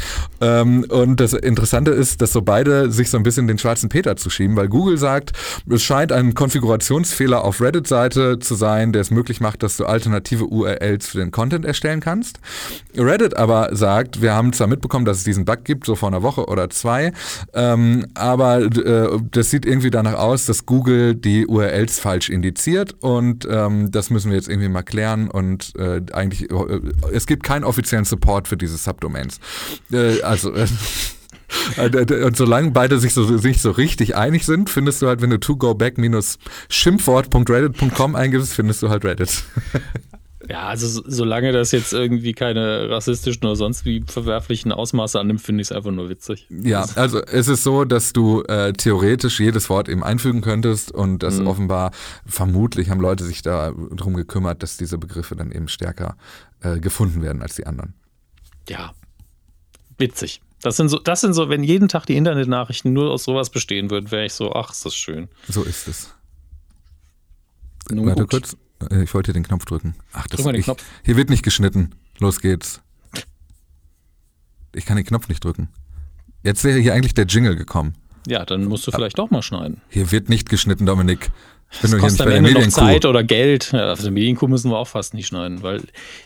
Ähm, und das Interessante ist, dass so beide sich so ein bisschen den schwarzen Peter zuschieben, weil Google sagt, es scheint ein Konfigurationsfehler auf Reddit-Seite zu sein, der es möglich macht, dass du alternative URLs für den Content erstellen kannst. Reddit aber sagt, wir haben zwar mitbekommen, dass es diesen Bug gibt, so vor einer Woche oder zwei, ähm, aber äh, das sieht irgendwie danach aus, dass Google die URLs falsch indiziert und ähm, das müssen wir jetzt irgendwie mal klären und äh, eigentlich, äh, es gibt keinen offiziellen Support für diese Subdomains. Äh, also, äh, Und solange beide sich so, sich so richtig einig sind, findest du halt, wenn du to go back schimpfwort.reddit.com eingibst, findest du halt Reddit. Ja, also so, solange das jetzt irgendwie keine rassistischen oder sonst wie verwerflichen Ausmaße annimmt, finde ich es einfach nur witzig. Ja, also es ist so, dass du äh, theoretisch jedes Wort eben einfügen könntest und das mhm. offenbar, vermutlich haben Leute sich da drum gekümmert, dass diese Begriffe dann eben stärker äh, gefunden werden als die anderen. Ja, witzig. Das sind so, das sind so, wenn jeden Tag die Internetnachrichten nur aus sowas bestehen würden, wäre ich so, ach, ist das schön. So ist es. Nun Warte gut. kurz. Äh, ich wollte den Knopf drücken. Ach, das Drück ich, Knopf. Hier wird nicht geschnitten. Los geht's. Ich kann den Knopf nicht drücken. Jetzt wäre hier eigentlich der Jingle gekommen. Ja, dann musst du vielleicht doch mal schneiden. Hier wird nicht geschnitten, Dominik. Ich bin das kostet am Ende noch Zeit oder Geld. Ja, auf der Medienkuh müssen wir auch fast nicht schneiden, weil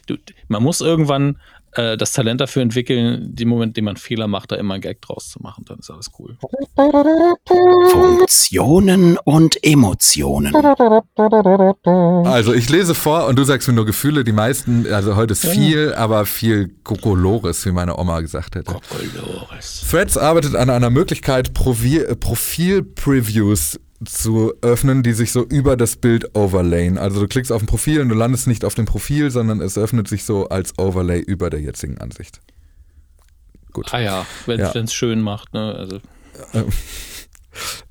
du, man muss irgendwann äh, das Talent dafür entwickeln, den Moment, den man Fehler macht, da immer einen Gag draus zu machen. Dann ist alles cool. Funktionen und Emotionen. Also ich lese vor und du sagst mir nur Gefühle. Die meisten, also heute ist viel, aber viel Kokolores, wie meine Oma gesagt hätte. Kokolores. Threads arbeitet an einer Möglichkeit, Profil-Previews zu öffnen, die sich so über das Bild overlayen. Also du klickst auf ein Profil und du landest nicht auf dem Profil, sondern es öffnet sich so als Overlay über der jetzigen Ansicht. Gut. Ah ja, wenn es ja. schön macht. Ne? Also.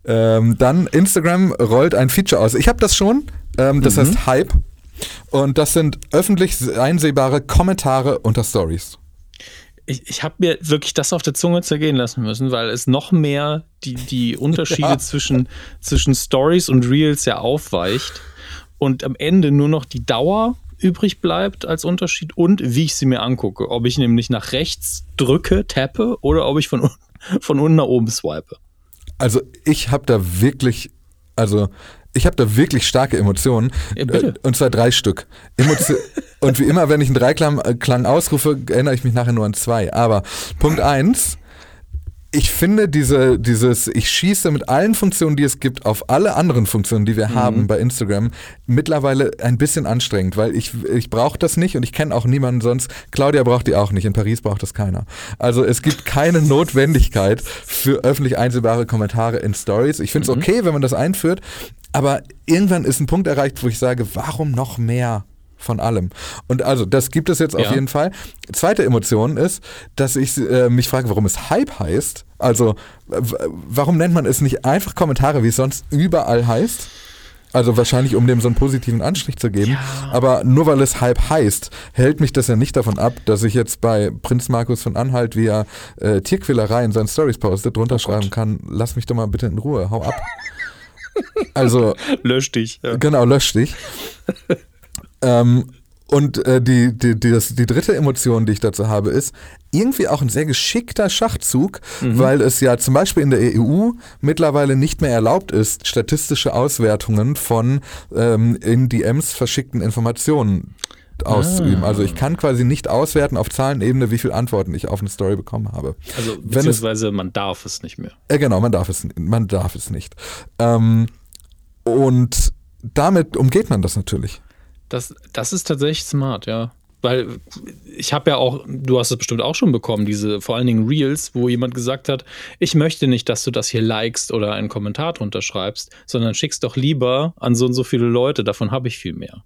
Ähm, dann Instagram rollt ein Feature aus. Ich habe das schon. Ähm, das mhm. heißt Hype. Und das sind öffentlich einsehbare Kommentare unter Stories ich, ich habe mir wirklich das auf der Zunge zergehen lassen müssen, weil es noch mehr die, die Unterschiede ja. zwischen, zwischen Stories und Reels ja aufweicht und am Ende nur noch die Dauer übrig bleibt als Unterschied und wie ich sie mir angucke. Ob ich nämlich nach rechts drücke, tappe oder ob ich von, von unten nach oben swipe. Also ich habe da wirklich, also ich habe da wirklich starke Emotionen. Ja. Äh, und zwar drei Stück. Emotion und wie immer, wenn ich einen Dreiklang äh, ausrufe, erinnere ich mich nachher nur an zwei. Aber Punkt eins ich finde diese, dieses, ich schieße mit allen Funktionen, die es gibt, auf alle anderen Funktionen, die wir mhm. haben bei Instagram, mittlerweile ein bisschen anstrengend, weil ich, ich brauche das nicht und ich kenne auch niemanden sonst. Claudia braucht die auch nicht, in Paris braucht das keiner. Also es gibt keine Notwendigkeit für öffentlich einsehbare Kommentare in Stories. Ich finde es mhm. okay, wenn man das einführt, aber irgendwann ist ein Punkt erreicht, wo ich sage, warum noch mehr? Von allem. Und also, das gibt es jetzt ja. auf jeden Fall. Zweite Emotion ist, dass ich äh, mich frage, warum es Hype heißt. Also, warum nennt man es nicht einfach Kommentare, wie es sonst überall heißt? Also wahrscheinlich, um dem so einen positiven Anstrich zu geben. Ja. Aber nur weil es Hype heißt, hält mich das ja nicht davon ab, dass ich jetzt bei Prinz Markus von Anhalt, wie er äh, Tierquälerei in seinen Stories postet, drunter oh schreiben kann, lass mich doch mal bitte in Ruhe, hau ab. Also. lösch dich. Ja. Genau, lösch dich. Ähm, und äh, die, die, die, das, die dritte Emotion, die ich dazu habe, ist irgendwie auch ein sehr geschickter Schachzug, mhm. weil es ja zum Beispiel in der EU mittlerweile nicht mehr erlaubt ist, statistische Auswertungen von ähm, in DMs verschickten Informationen auszuüben. Ah. Also ich kann quasi nicht auswerten auf Zahlenebene, wie viele Antworten ich auf eine Story bekommen habe. Also beziehungsweise es, man darf es nicht mehr. Äh, genau, man darf es, man darf es nicht. Ähm, und damit umgeht man das natürlich. Das, das ist tatsächlich smart, ja. Weil ich habe ja auch, du hast es bestimmt auch schon bekommen, diese vor allen Dingen Reels, wo jemand gesagt hat, ich möchte nicht, dass du das hier likest oder einen Kommentar drunter schreibst, sondern schickst doch lieber an so und so viele Leute, davon habe ich viel mehr.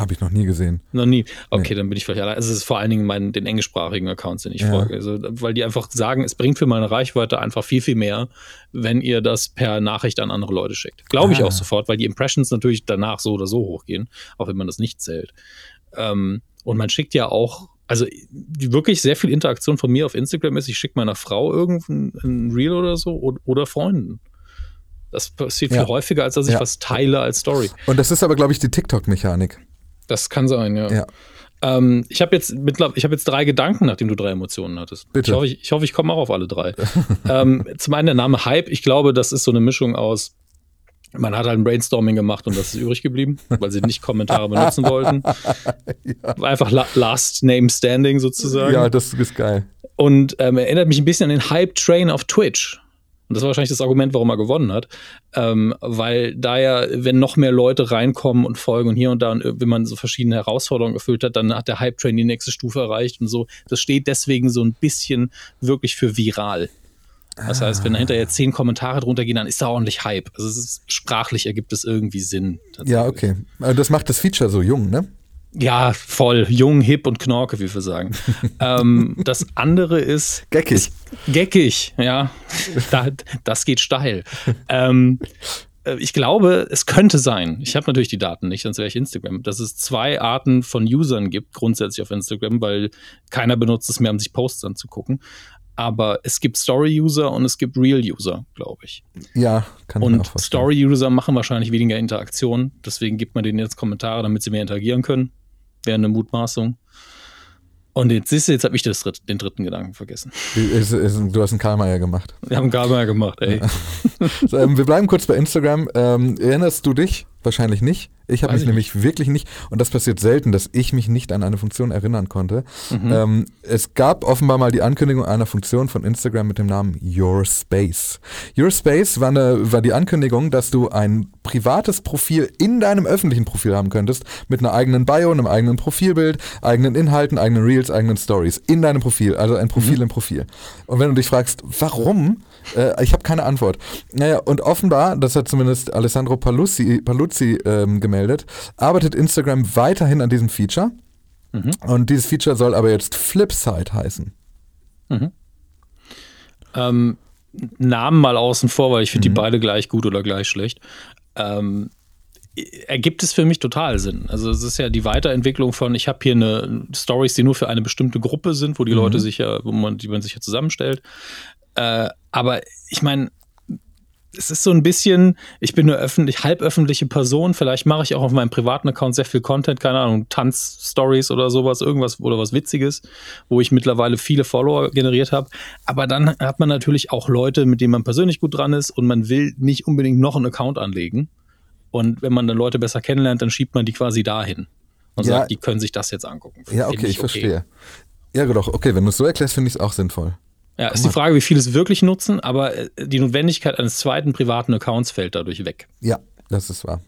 Habe ich noch nie gesehen. Noch nie. Okay, nee. dann bin ich vielleicht allein. Also es ist vor allen Dingen meinen, den englischsprachigen Accounts, den ich ja. folge. Also, weil die einfach sagen, es bringt für meine Reichweite einfach viel, viel mehr, wenn ihr das per Nachricht an andere Leute schickt. Glaube ich ah. auch sofort, weil die Impressions natürlich danach so oder so hochgehen, auch wenn man das nicht zählt. Ähm, und man schickt ja auch, also wirklich sehr viel Interaktion von mir auf Instagram ist, ich schicke meiner Frau irgendein Reel oder so oder, oder Freunden. Das passiert ja. viel häufiger, als dass ich ja. was teile als Story. Und das ist aber, glaube ich, die TikTok-Mechanik. Das kann sein, ja. ja. Ähm, ich habe jetzt, ich hab jetzt drei Gedanken, nachdem du drei Emotionen hattest. Bitte. Ich hoffe, ich, ich, hoffe, ich komme auch auf alle drei. ähm, zum einen der Name Hype. Ich glaube, das ist so eine Mischung aus man hat halt ein Brainstorming gemacht und das ist übrig geblieben, weil sie nicht Kommentare benutzen wollten. ja. Einfach la Last Name Standing sozusagen. Ja, das ist geil. Und ähm, erinnert mich ein bisschen an den Hype-Train auf Twitch. Und das war wahrscheinlich das Argument, warum er gewonnen hat. Ähm, weil da ja, wenn noch mehr Leute reinkommen und folgen und hier und da, und wenn man so verschiedene Herausforderungen erfüllt hat, dann hat der Hype-Train die nächste Stufe erreicht und so. Das steht deswegen so ein bisschen wirklich für viral. Das heißt, wenn dahinter jetzt zehn Kommentare drunter gehen, dann ist da ordentlich Hype. Also es ist sprachlich ergibt es irgendwie Sinn. Ja, okay. Also das macht das Feature so jung, ne? Ja, voll. Jung, hip und knorke, wie wir sagen. ähm, das andere ist. Geckig. Geckig, ja. da, das geht steil. ähm, äh, ich glaube, es könnte sein, ich habe natürlich die Daten nicht, sonst wäre ich Instagram, dass es zwei Arten von Usern gibt, grundsätzlich auf Instagram, weil keiner benutzt es mehr, um sich Posts anzugucken. Aber es gibt Story-User und es gibt Real-User, glaube ich. Ja, kann Und. Story-User machen wahrscheinlich weniger Interaktion, deswegen gibt man denen jetzt Kommentare, damit sie mehr interagieren können. Wäre eine Mutmaßung. Und jetzt siehst du, jetzt habe ich das den dritten Gedanken vergessen. Ist, ist, du hast einen Karlmeier gemacht. Wir haben gar mal gemacht, ey. So, ähm, wir bleiben kurz bei Instagram. Ähm, erinnerst du dich? Wahrscheinlich nicht. Ich habe mich ich nämlich wirklich nicht, und das passiert selten, dass ich mich nicht an eine Funktion erinnern konnte. Mhm. Ähm, es gab offenbar mal die Ankündigung einer Funktion von Instagram mit dem Namen Your Space. Your Space war, eine, war die Ankündigung, dass du ein privates Profil in deinem öffentlichen Profil haben könntest, mit einer eigenen Bio, einem eigenen Profilbild, eigenen Inhalten, eigenen Reels, eigenen Stories in deinem Profil, also ein Profil im Profil. Und wenn du dich fragst, warum, äh, ich habe keine Antwort. Naja, und offenbar, das hat zumindest Alessandro Paluzzi, Paluzzi ähm, gemeldet, arbeitet Instagram weiterhin an diesem Feature. Und dieses Feature soll aber jetzt Flipside heißen. Ähm, Namen mal außen vor, weil ich finde die beide gleich gut oder gleich schlecht. Ähm, ergibt es für mich total Sinn. Also es ist ja die Weiterentwicklung von, ich habe hier eine Stories, die nur für eine bestimmte Gruppe sind, wo die Leute sich ja, wo man, die man sich ja zusammenstellt. Äh, aber ich meine, es ist so ein bisschen, ich bin eine öffentlich, halböffentliche Person, vielleicht mache ich auch auf meinem privaten Account sehr viel Content, keine Ahnung, Tanzstories oder sowas, irgendwas oder was Witziges, wo ich mittlerweile viele Follower generiert habe. Aber dann hat man natürlich auch Leute, mit denen man persönlich gut dran ist und man will nicht unbedingt noch einen Account anlegen. Und wenn man dann Leute besser kennenlernt, dann schiebt man die quasi dahin und Ja. sagt, die können sich das jetzt angucken. Ja, okay, ich verstehe. Ja, doch, okay, wenn du es so erklärst, finde ich es auch sinnvoll. Ja, ist die Frage, wie viele es wirklich nutzen, aber äh, die Notwendigkeit eines zweiten privaten Accounts fällt dadurch weg. Ja, das ist wahr.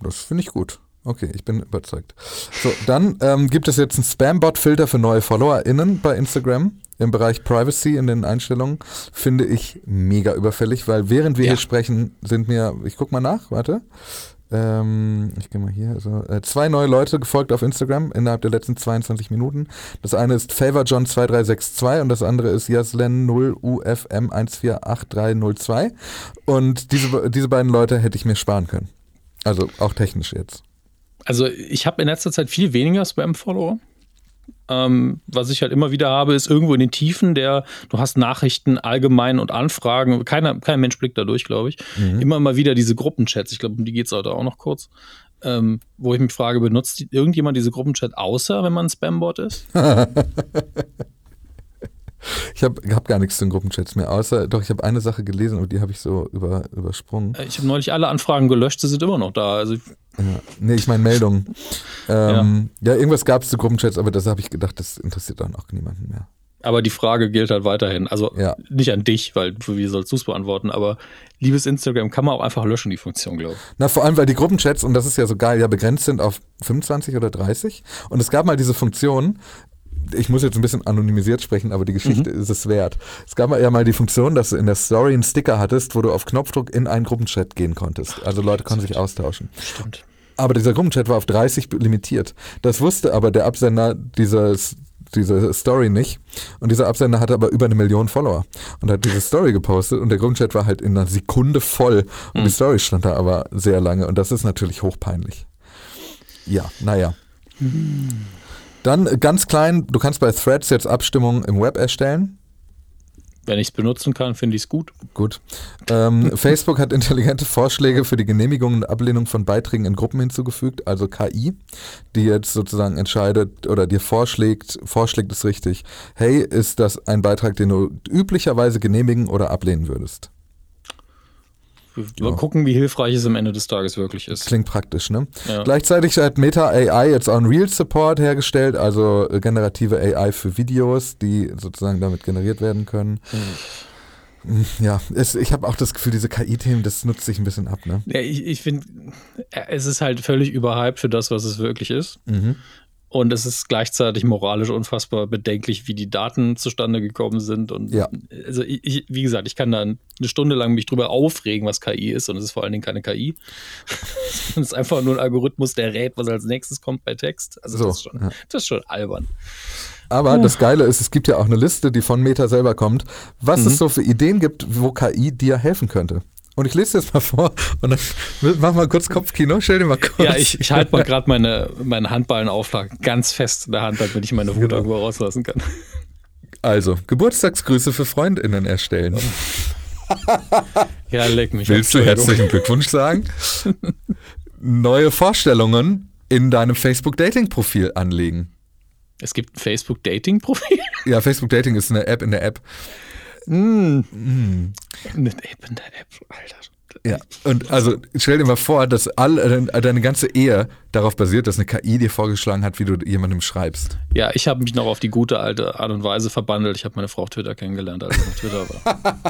Das finde ich gut. Okay, ich bin überzeugt. So, dann ähm, gibt es jetzt einen Spam-Bot-Filter für neue FollowerInnen bei Instagram im Bereich Privacy in den Einstellungen. Finde ich mega überfällig, weil während wir Ja. hier sprechen, sind mir, ich guck mal nach, warte. Ähm, ich gehe mal hier. Also, äh, zwei neue Leute gefolgt auf Instagram innerhalb der letzten 22 Minuten. Das eine ist FavorJohn2362 und das andere ist Yaslen0UFM148302. Und diese, diese beiden Leute hätte ich mir sparen können. Also auch technisch jetzt. Also ich habe in letzter Zeit viel weniger Spam-Follower. Ähm, was ich halt immer wieder habe, ist irgendwo in den Tiefen der, du hast Nachrichten allgemein und Anfragen, keiner, kein Mensch blickt da durch, glaube ich. Immer mal wieder diese Gruppenchats, ich glaube, um die geht es heute auch noch kurz, ähm, wo ich mich frage, benutzt irgendjemand diese Gruppenchat außer, wenn man ein Spam-Bot ist? Ich habe hab gar nichts zu den Gruppenchats mehr, außer, doch, ich habe eine Sache gelesen und die habe ich so über, übersprungen. Äh, Ich habe neulich alle Anfragen gelöscht, sie sind immer noch da. Also Ja. Nee, ich meine Meldungen. Ähm, ja. irgendwas gab es zu Gruppenchats, aber das habe ich gedacht, das interessiert dann auch niemanden mehr. Aber die Frage gilt halt weiterhin. Also Ja. nicht an dich, weil wie sollst du es beantworten? Aber liebes Instagram kann man auch einfach löschen, die Funktion, glaube ich. Na, vor allem, weil die Gruppenchats, und das ist ja so geil, ja begrenzt sind auf 25 oder 30. Und es gab mal diese Funktion, ich muss jetzt ein bisschen anonymisiert sprechen, aber die Geschichte ist es wert. Es gab ja mal die Funktion, dass du in der Story einen Sticker hattest, wo du auf Knopfdruck in einen Gruppenchat gehen konntest. Also Leute konnten sich austauschen. Stimmt. Aber dieser Gruppenchat war auf 30 limitiert. Das wusste aber der Absender dieses diese Story nicht. Und dieser Absender hatte aber über eine Million Follower und hat diese Story gepostet und der Gruppenchat war halt in einer Sekunde voll und die Story stand da aber sehr lange und das ist natürlich hochpeinlich. Ja, naja. Dann ganz klein, du kannst bei Threads jetzt Abstimmungen im Web erstellen. Wenn ich es benutzen kann, finde ich es gut. Gut. Ähm, Facebook hat intelligente Vorschläge für die Genehmigung und Ablehnung von Beiträgen in Gruppen hinzugefügt, also KI, die jetzt sozusagen entscheidet oder dir vorschlägt, vorschlägt es richtig, hey, ist das ein Beitrag, den du üblicherweise genehmigen oder ablehnen würdest? Mal gucken, wie hilfreich es am Ende des Tages wirklich ist. Klingt praktisch, ne? Ja. Gleichzeitig hat Meta AI jetzt auch einen Real Support hergestellt, also äh, generative AI für Videos, die sozusagen damit generiert werden können. Ja, es, ich habe auch das Gefühl, diese KI-Themen, das nutzt sich ein bisschen ab, ne? Ja, ich, ich finde, es ist halt völlig überhyped für das, was es wirklich ist. Mhm. Und es ist gleichzeitig moralisch unfassbar bedenklich, wie die Daten zustande gekommen sind. Und Ja. also ich, wie gesagt, ich kann da eine Stunde lang mich drüber aufregen, was KI ist. Und es ist vor allen Dingen keine KI. es ist einfach nur ein Algorithmus, der rät, was als nächstes kommt bei Text. Also So, das, ist schon, ja. das ist schon albern. Aber das Geile ist, es gibt ja auch eine Liste, die von Meta selber kommt, was Mhm. es so für Ideen gibt, wo KI dir helfen könnte. Und ich lese das mal vor und dann mach mal kurz Kopfkino, stell dir mal kurz. Ja, ich, ich halte mal gerade meine, meine Handballenauflage ganz fest in der Hand, damit ich meine Wut Genau. irgendwo rauslassen kann. Also, Geburtstagsgrüße für FreundInnen erstellen. Ja, leck mich. Willst du herzlichen Glückwunsch sagen? Neue Vorstellungen in deinem Facebook-Dating-Profil anlegen. Es gibt ein Facebook-Dating-Profil. Ja, Facebook Dating ist eine App in der App. Eine App in der App, Alter. Ja. Und also stell dir mal vor, dass all, deine, deine ganze Ehe darauf basiert, dass eine KI dir vorgeschlagen hat, wie du jemandem schreibst. Ja, ich habe mich noch auf die gute alte Art und Weise verbandelt. Ich habe meine Frau auf Twitter kennengelernt, als ich auf Twitter war.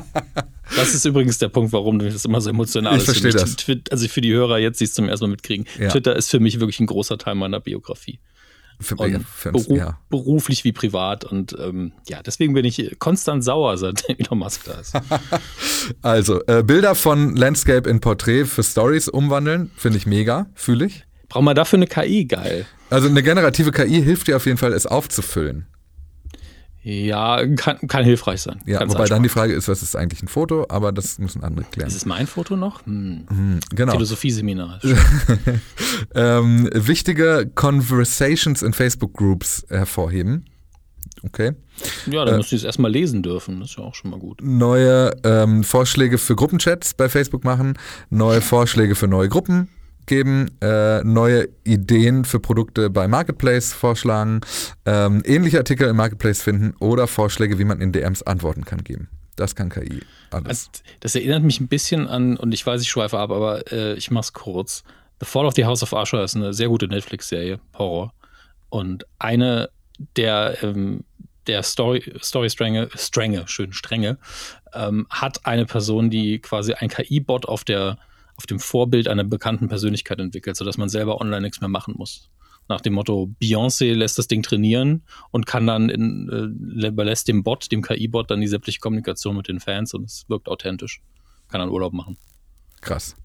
Das ist übrigens der Punkt, warum das immer so emotional Ich ist. für verstehe das. Also für die Hörer jetzt, die es zum ersten Mal mitkriegen. Ja. Twitter ist für mich wirklich ein großer Teil meiner Biografie. Für, Und ja, uns, beru ja. beruflich wie privat. Und ähm, ja, deswegen bin ich konstant sauer, seit Elon Musk da ist. Also, äh, Bilder von Landscape in Porträt für Stories umwandeln, finde ich mega, fühle ich. Brauchen wir dafür eine KI? Geil. Also eine generative KI hilft dir auf jeden Fall, es aufzufüllen. Ja, kann, kann hilfreich sein. Ja, Kann wobei dann die Frage ist, was ist eigentlich ein Foto, aber das müssen andere klären. Ist es mein Foto noch? Hm. Hm, genau. Philosophieseminar. Ähm, wichtige Conversations in Facebook-Groups hervorheben. Okay. Ja, dann müsst ihr es erstmal lesen dürfen. Das ist ja auch schon mal gut. Neue ähm, Vorschläge für Gruppenchats bei Facebook machen, neue Vorschläge für neue Gruppen geben, äh, neue Ideen für Produkte bei Marketplace vorschlagen, ähm, ähnliche Artikel im Marketplace finden oder Vorschläge, wie man in DMs antworten kann, geben. Das kann KI alles. Also, das erinnert mich ein bisschen an, und ich weiß, ich schweife ab, aber äh, ich mach's kurz. The Fall of the House of Usher ist eine sehr gute Netflix-Serie, Horror. Und eine der, ähm, der Story, Story-Stränge, Stränge, schön Stränge, ähm, hat eine Person, die quasi ein KI-Bot auf, der, auf dem Vorbild einer bekannten Persönlichkeit entwickelt, sodass man selber online nichts mehr machen muss. Nach dem Motto, Beyoncé lässt das Ding trainieren und kann dann in, äh, überlässt dem Bot, dem KI-Bot, dann die sämtliche Kommunikation mit den Fans und es wirkt authentisch. Kann dann Urlaub machen. Krass.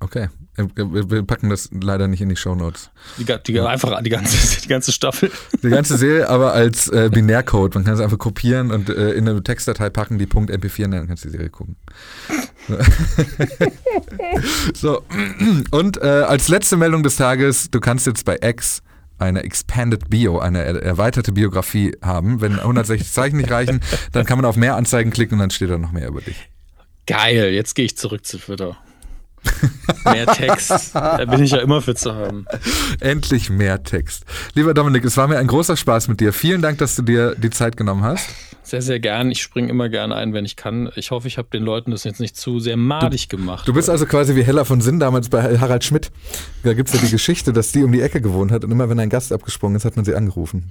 Okay. Wir packen das leider nicht in die Shownotes. Die, die, Einfach die ganze, die ganze Staffel. Die ganze Serie aber als äh, Binärcode. Man kann es einfach kopieren und äh, in eine Textdatei packen, die .mp4 nennen, dann kannst du die Serie gucken. so, und äh, als letzte Meldung des Tages, du kannst jetzt bei X eine Expanded Bio, eine er erweiterte Biografie haben. Wenn 160 Zeichen nicht reichen, dann kann man auf mehr Anzeigen klicken und dann steht da noch mehr über dich. Geil, jetzt gehe ich zurück zu Twitter. Mehr Text, da bin ich ja immer für zu haben. Endlich mehr Text. Lieber Dominik, es war mir ein großer Spaß mit dir. Vielen Dank, dass du dir die Zeit genommen hast. Sehr, sehr gern. Ich springe immer gerne ein, wenn ich kann. Ich hoffe, ich habe den Leuten das jetzt nicht zu sehr madig gemacht. Du bist also quasi wie Hella von Sinn damals bei Harald Schmidt. Da gibt es ja die Geschichte, dass die um die Ecke gewohnt hat und immer wenn ein Gast abgesprungen ist, hat man sie angerufen.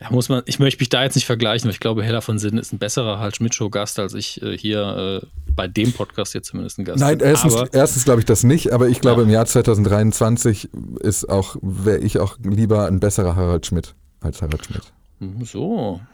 Ja, muss man, ich möchte mich da jetzt nicht vergleichen, weil ich glaube, Hella von Sinn ist ein besserer Harald Schmidt-Show-Gast, als ich äh, hier äh, bei dem Podcast jetzt zumindest ein Gast Nein, bin. erstens, Aber erstens glaube ich das nicht, aber ich glaube Ja. im Jahr 2023 ist auch, wäre ich auch lieber ein besserer Harald Schmidt als Harald Schmidt. Hm, so.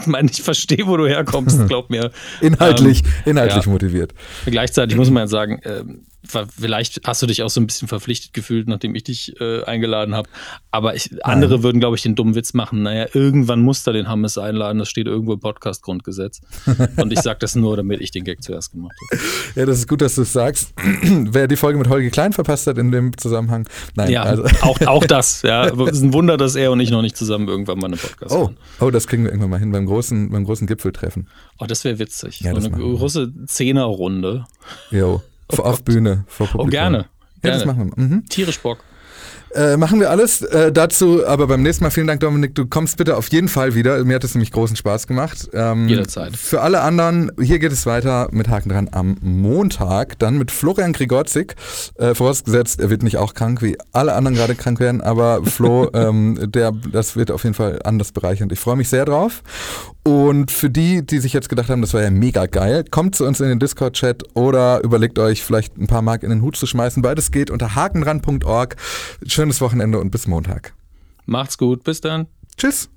Ich meine, ich verstehe, wo du herkommst, glaub mir. Inhaltlich, Ähm, inhaltlich ja. motiviert. Gleichzeitig muss man ja sagen, ähm, vielleicht hast du dich auch so ein bisschen verpflichtet gefühlt, nachdem ich dich äh, eingeladen habe. Aber ich, andere würden, glaube ich, den dummen Witz machen. Naja, irgendwann muss da den Hammes einladen. Das steht irgendwo im Podcast-Grundgesetz. Und ich sage das nur, damit ich den Gag zuerst gemacht habe. Ja, das ist gut, dass du es sagst. Wer die Folge mit Holger Klein verpasst hat in dem Zusammenhang. Nein, Ja, also. auch, auch das. Ja, es ist ein Wunder, dass er und ich noch nicht zusammen irgendwann mal einen Podcast Oh, machen. oh, das kriegen wir irgendwann mal hin beim großen, beim großen Gipfeltreffen. Oh, das wäre witzig. Ja, so eine große Zehnerrunde. Jo, auf Bühne, vor Publikum. Oh, gerne. Ja, das machen wir. Mhm. Tierisch Bock. Äh, machen wir alles äh, dazu, aber beim nächsten Mal vielen Dank, Dominik. Du kommst bitte auf jeden Fall wieder. Mir hat es nämlich großen Spaß gemacht. Ähm, Jederzeit. Für alle anderen, hier geht es weiter mit Haken dran am Montag, dann mit Florian Grigorzik. Äh, vorausgesetzt, er wird nicht auch krank, wie alle anderen gerade krank werden, aber Flo, ähm, der, das wird auf jeden Fall anders bereichernd. Ich freue mich sehr drauf. Und für die, die sich jetzt gedacht haben, das war ja mega geil, kommt zu uns in den Discord-Chat oder überlegt euch vielleicht ein paar Mark in den Hut zu schmeißen. Beides geht unter hakendran.org. Schönes Wochenende und bis Montag. Macht's gut, bis dann. Tschüss.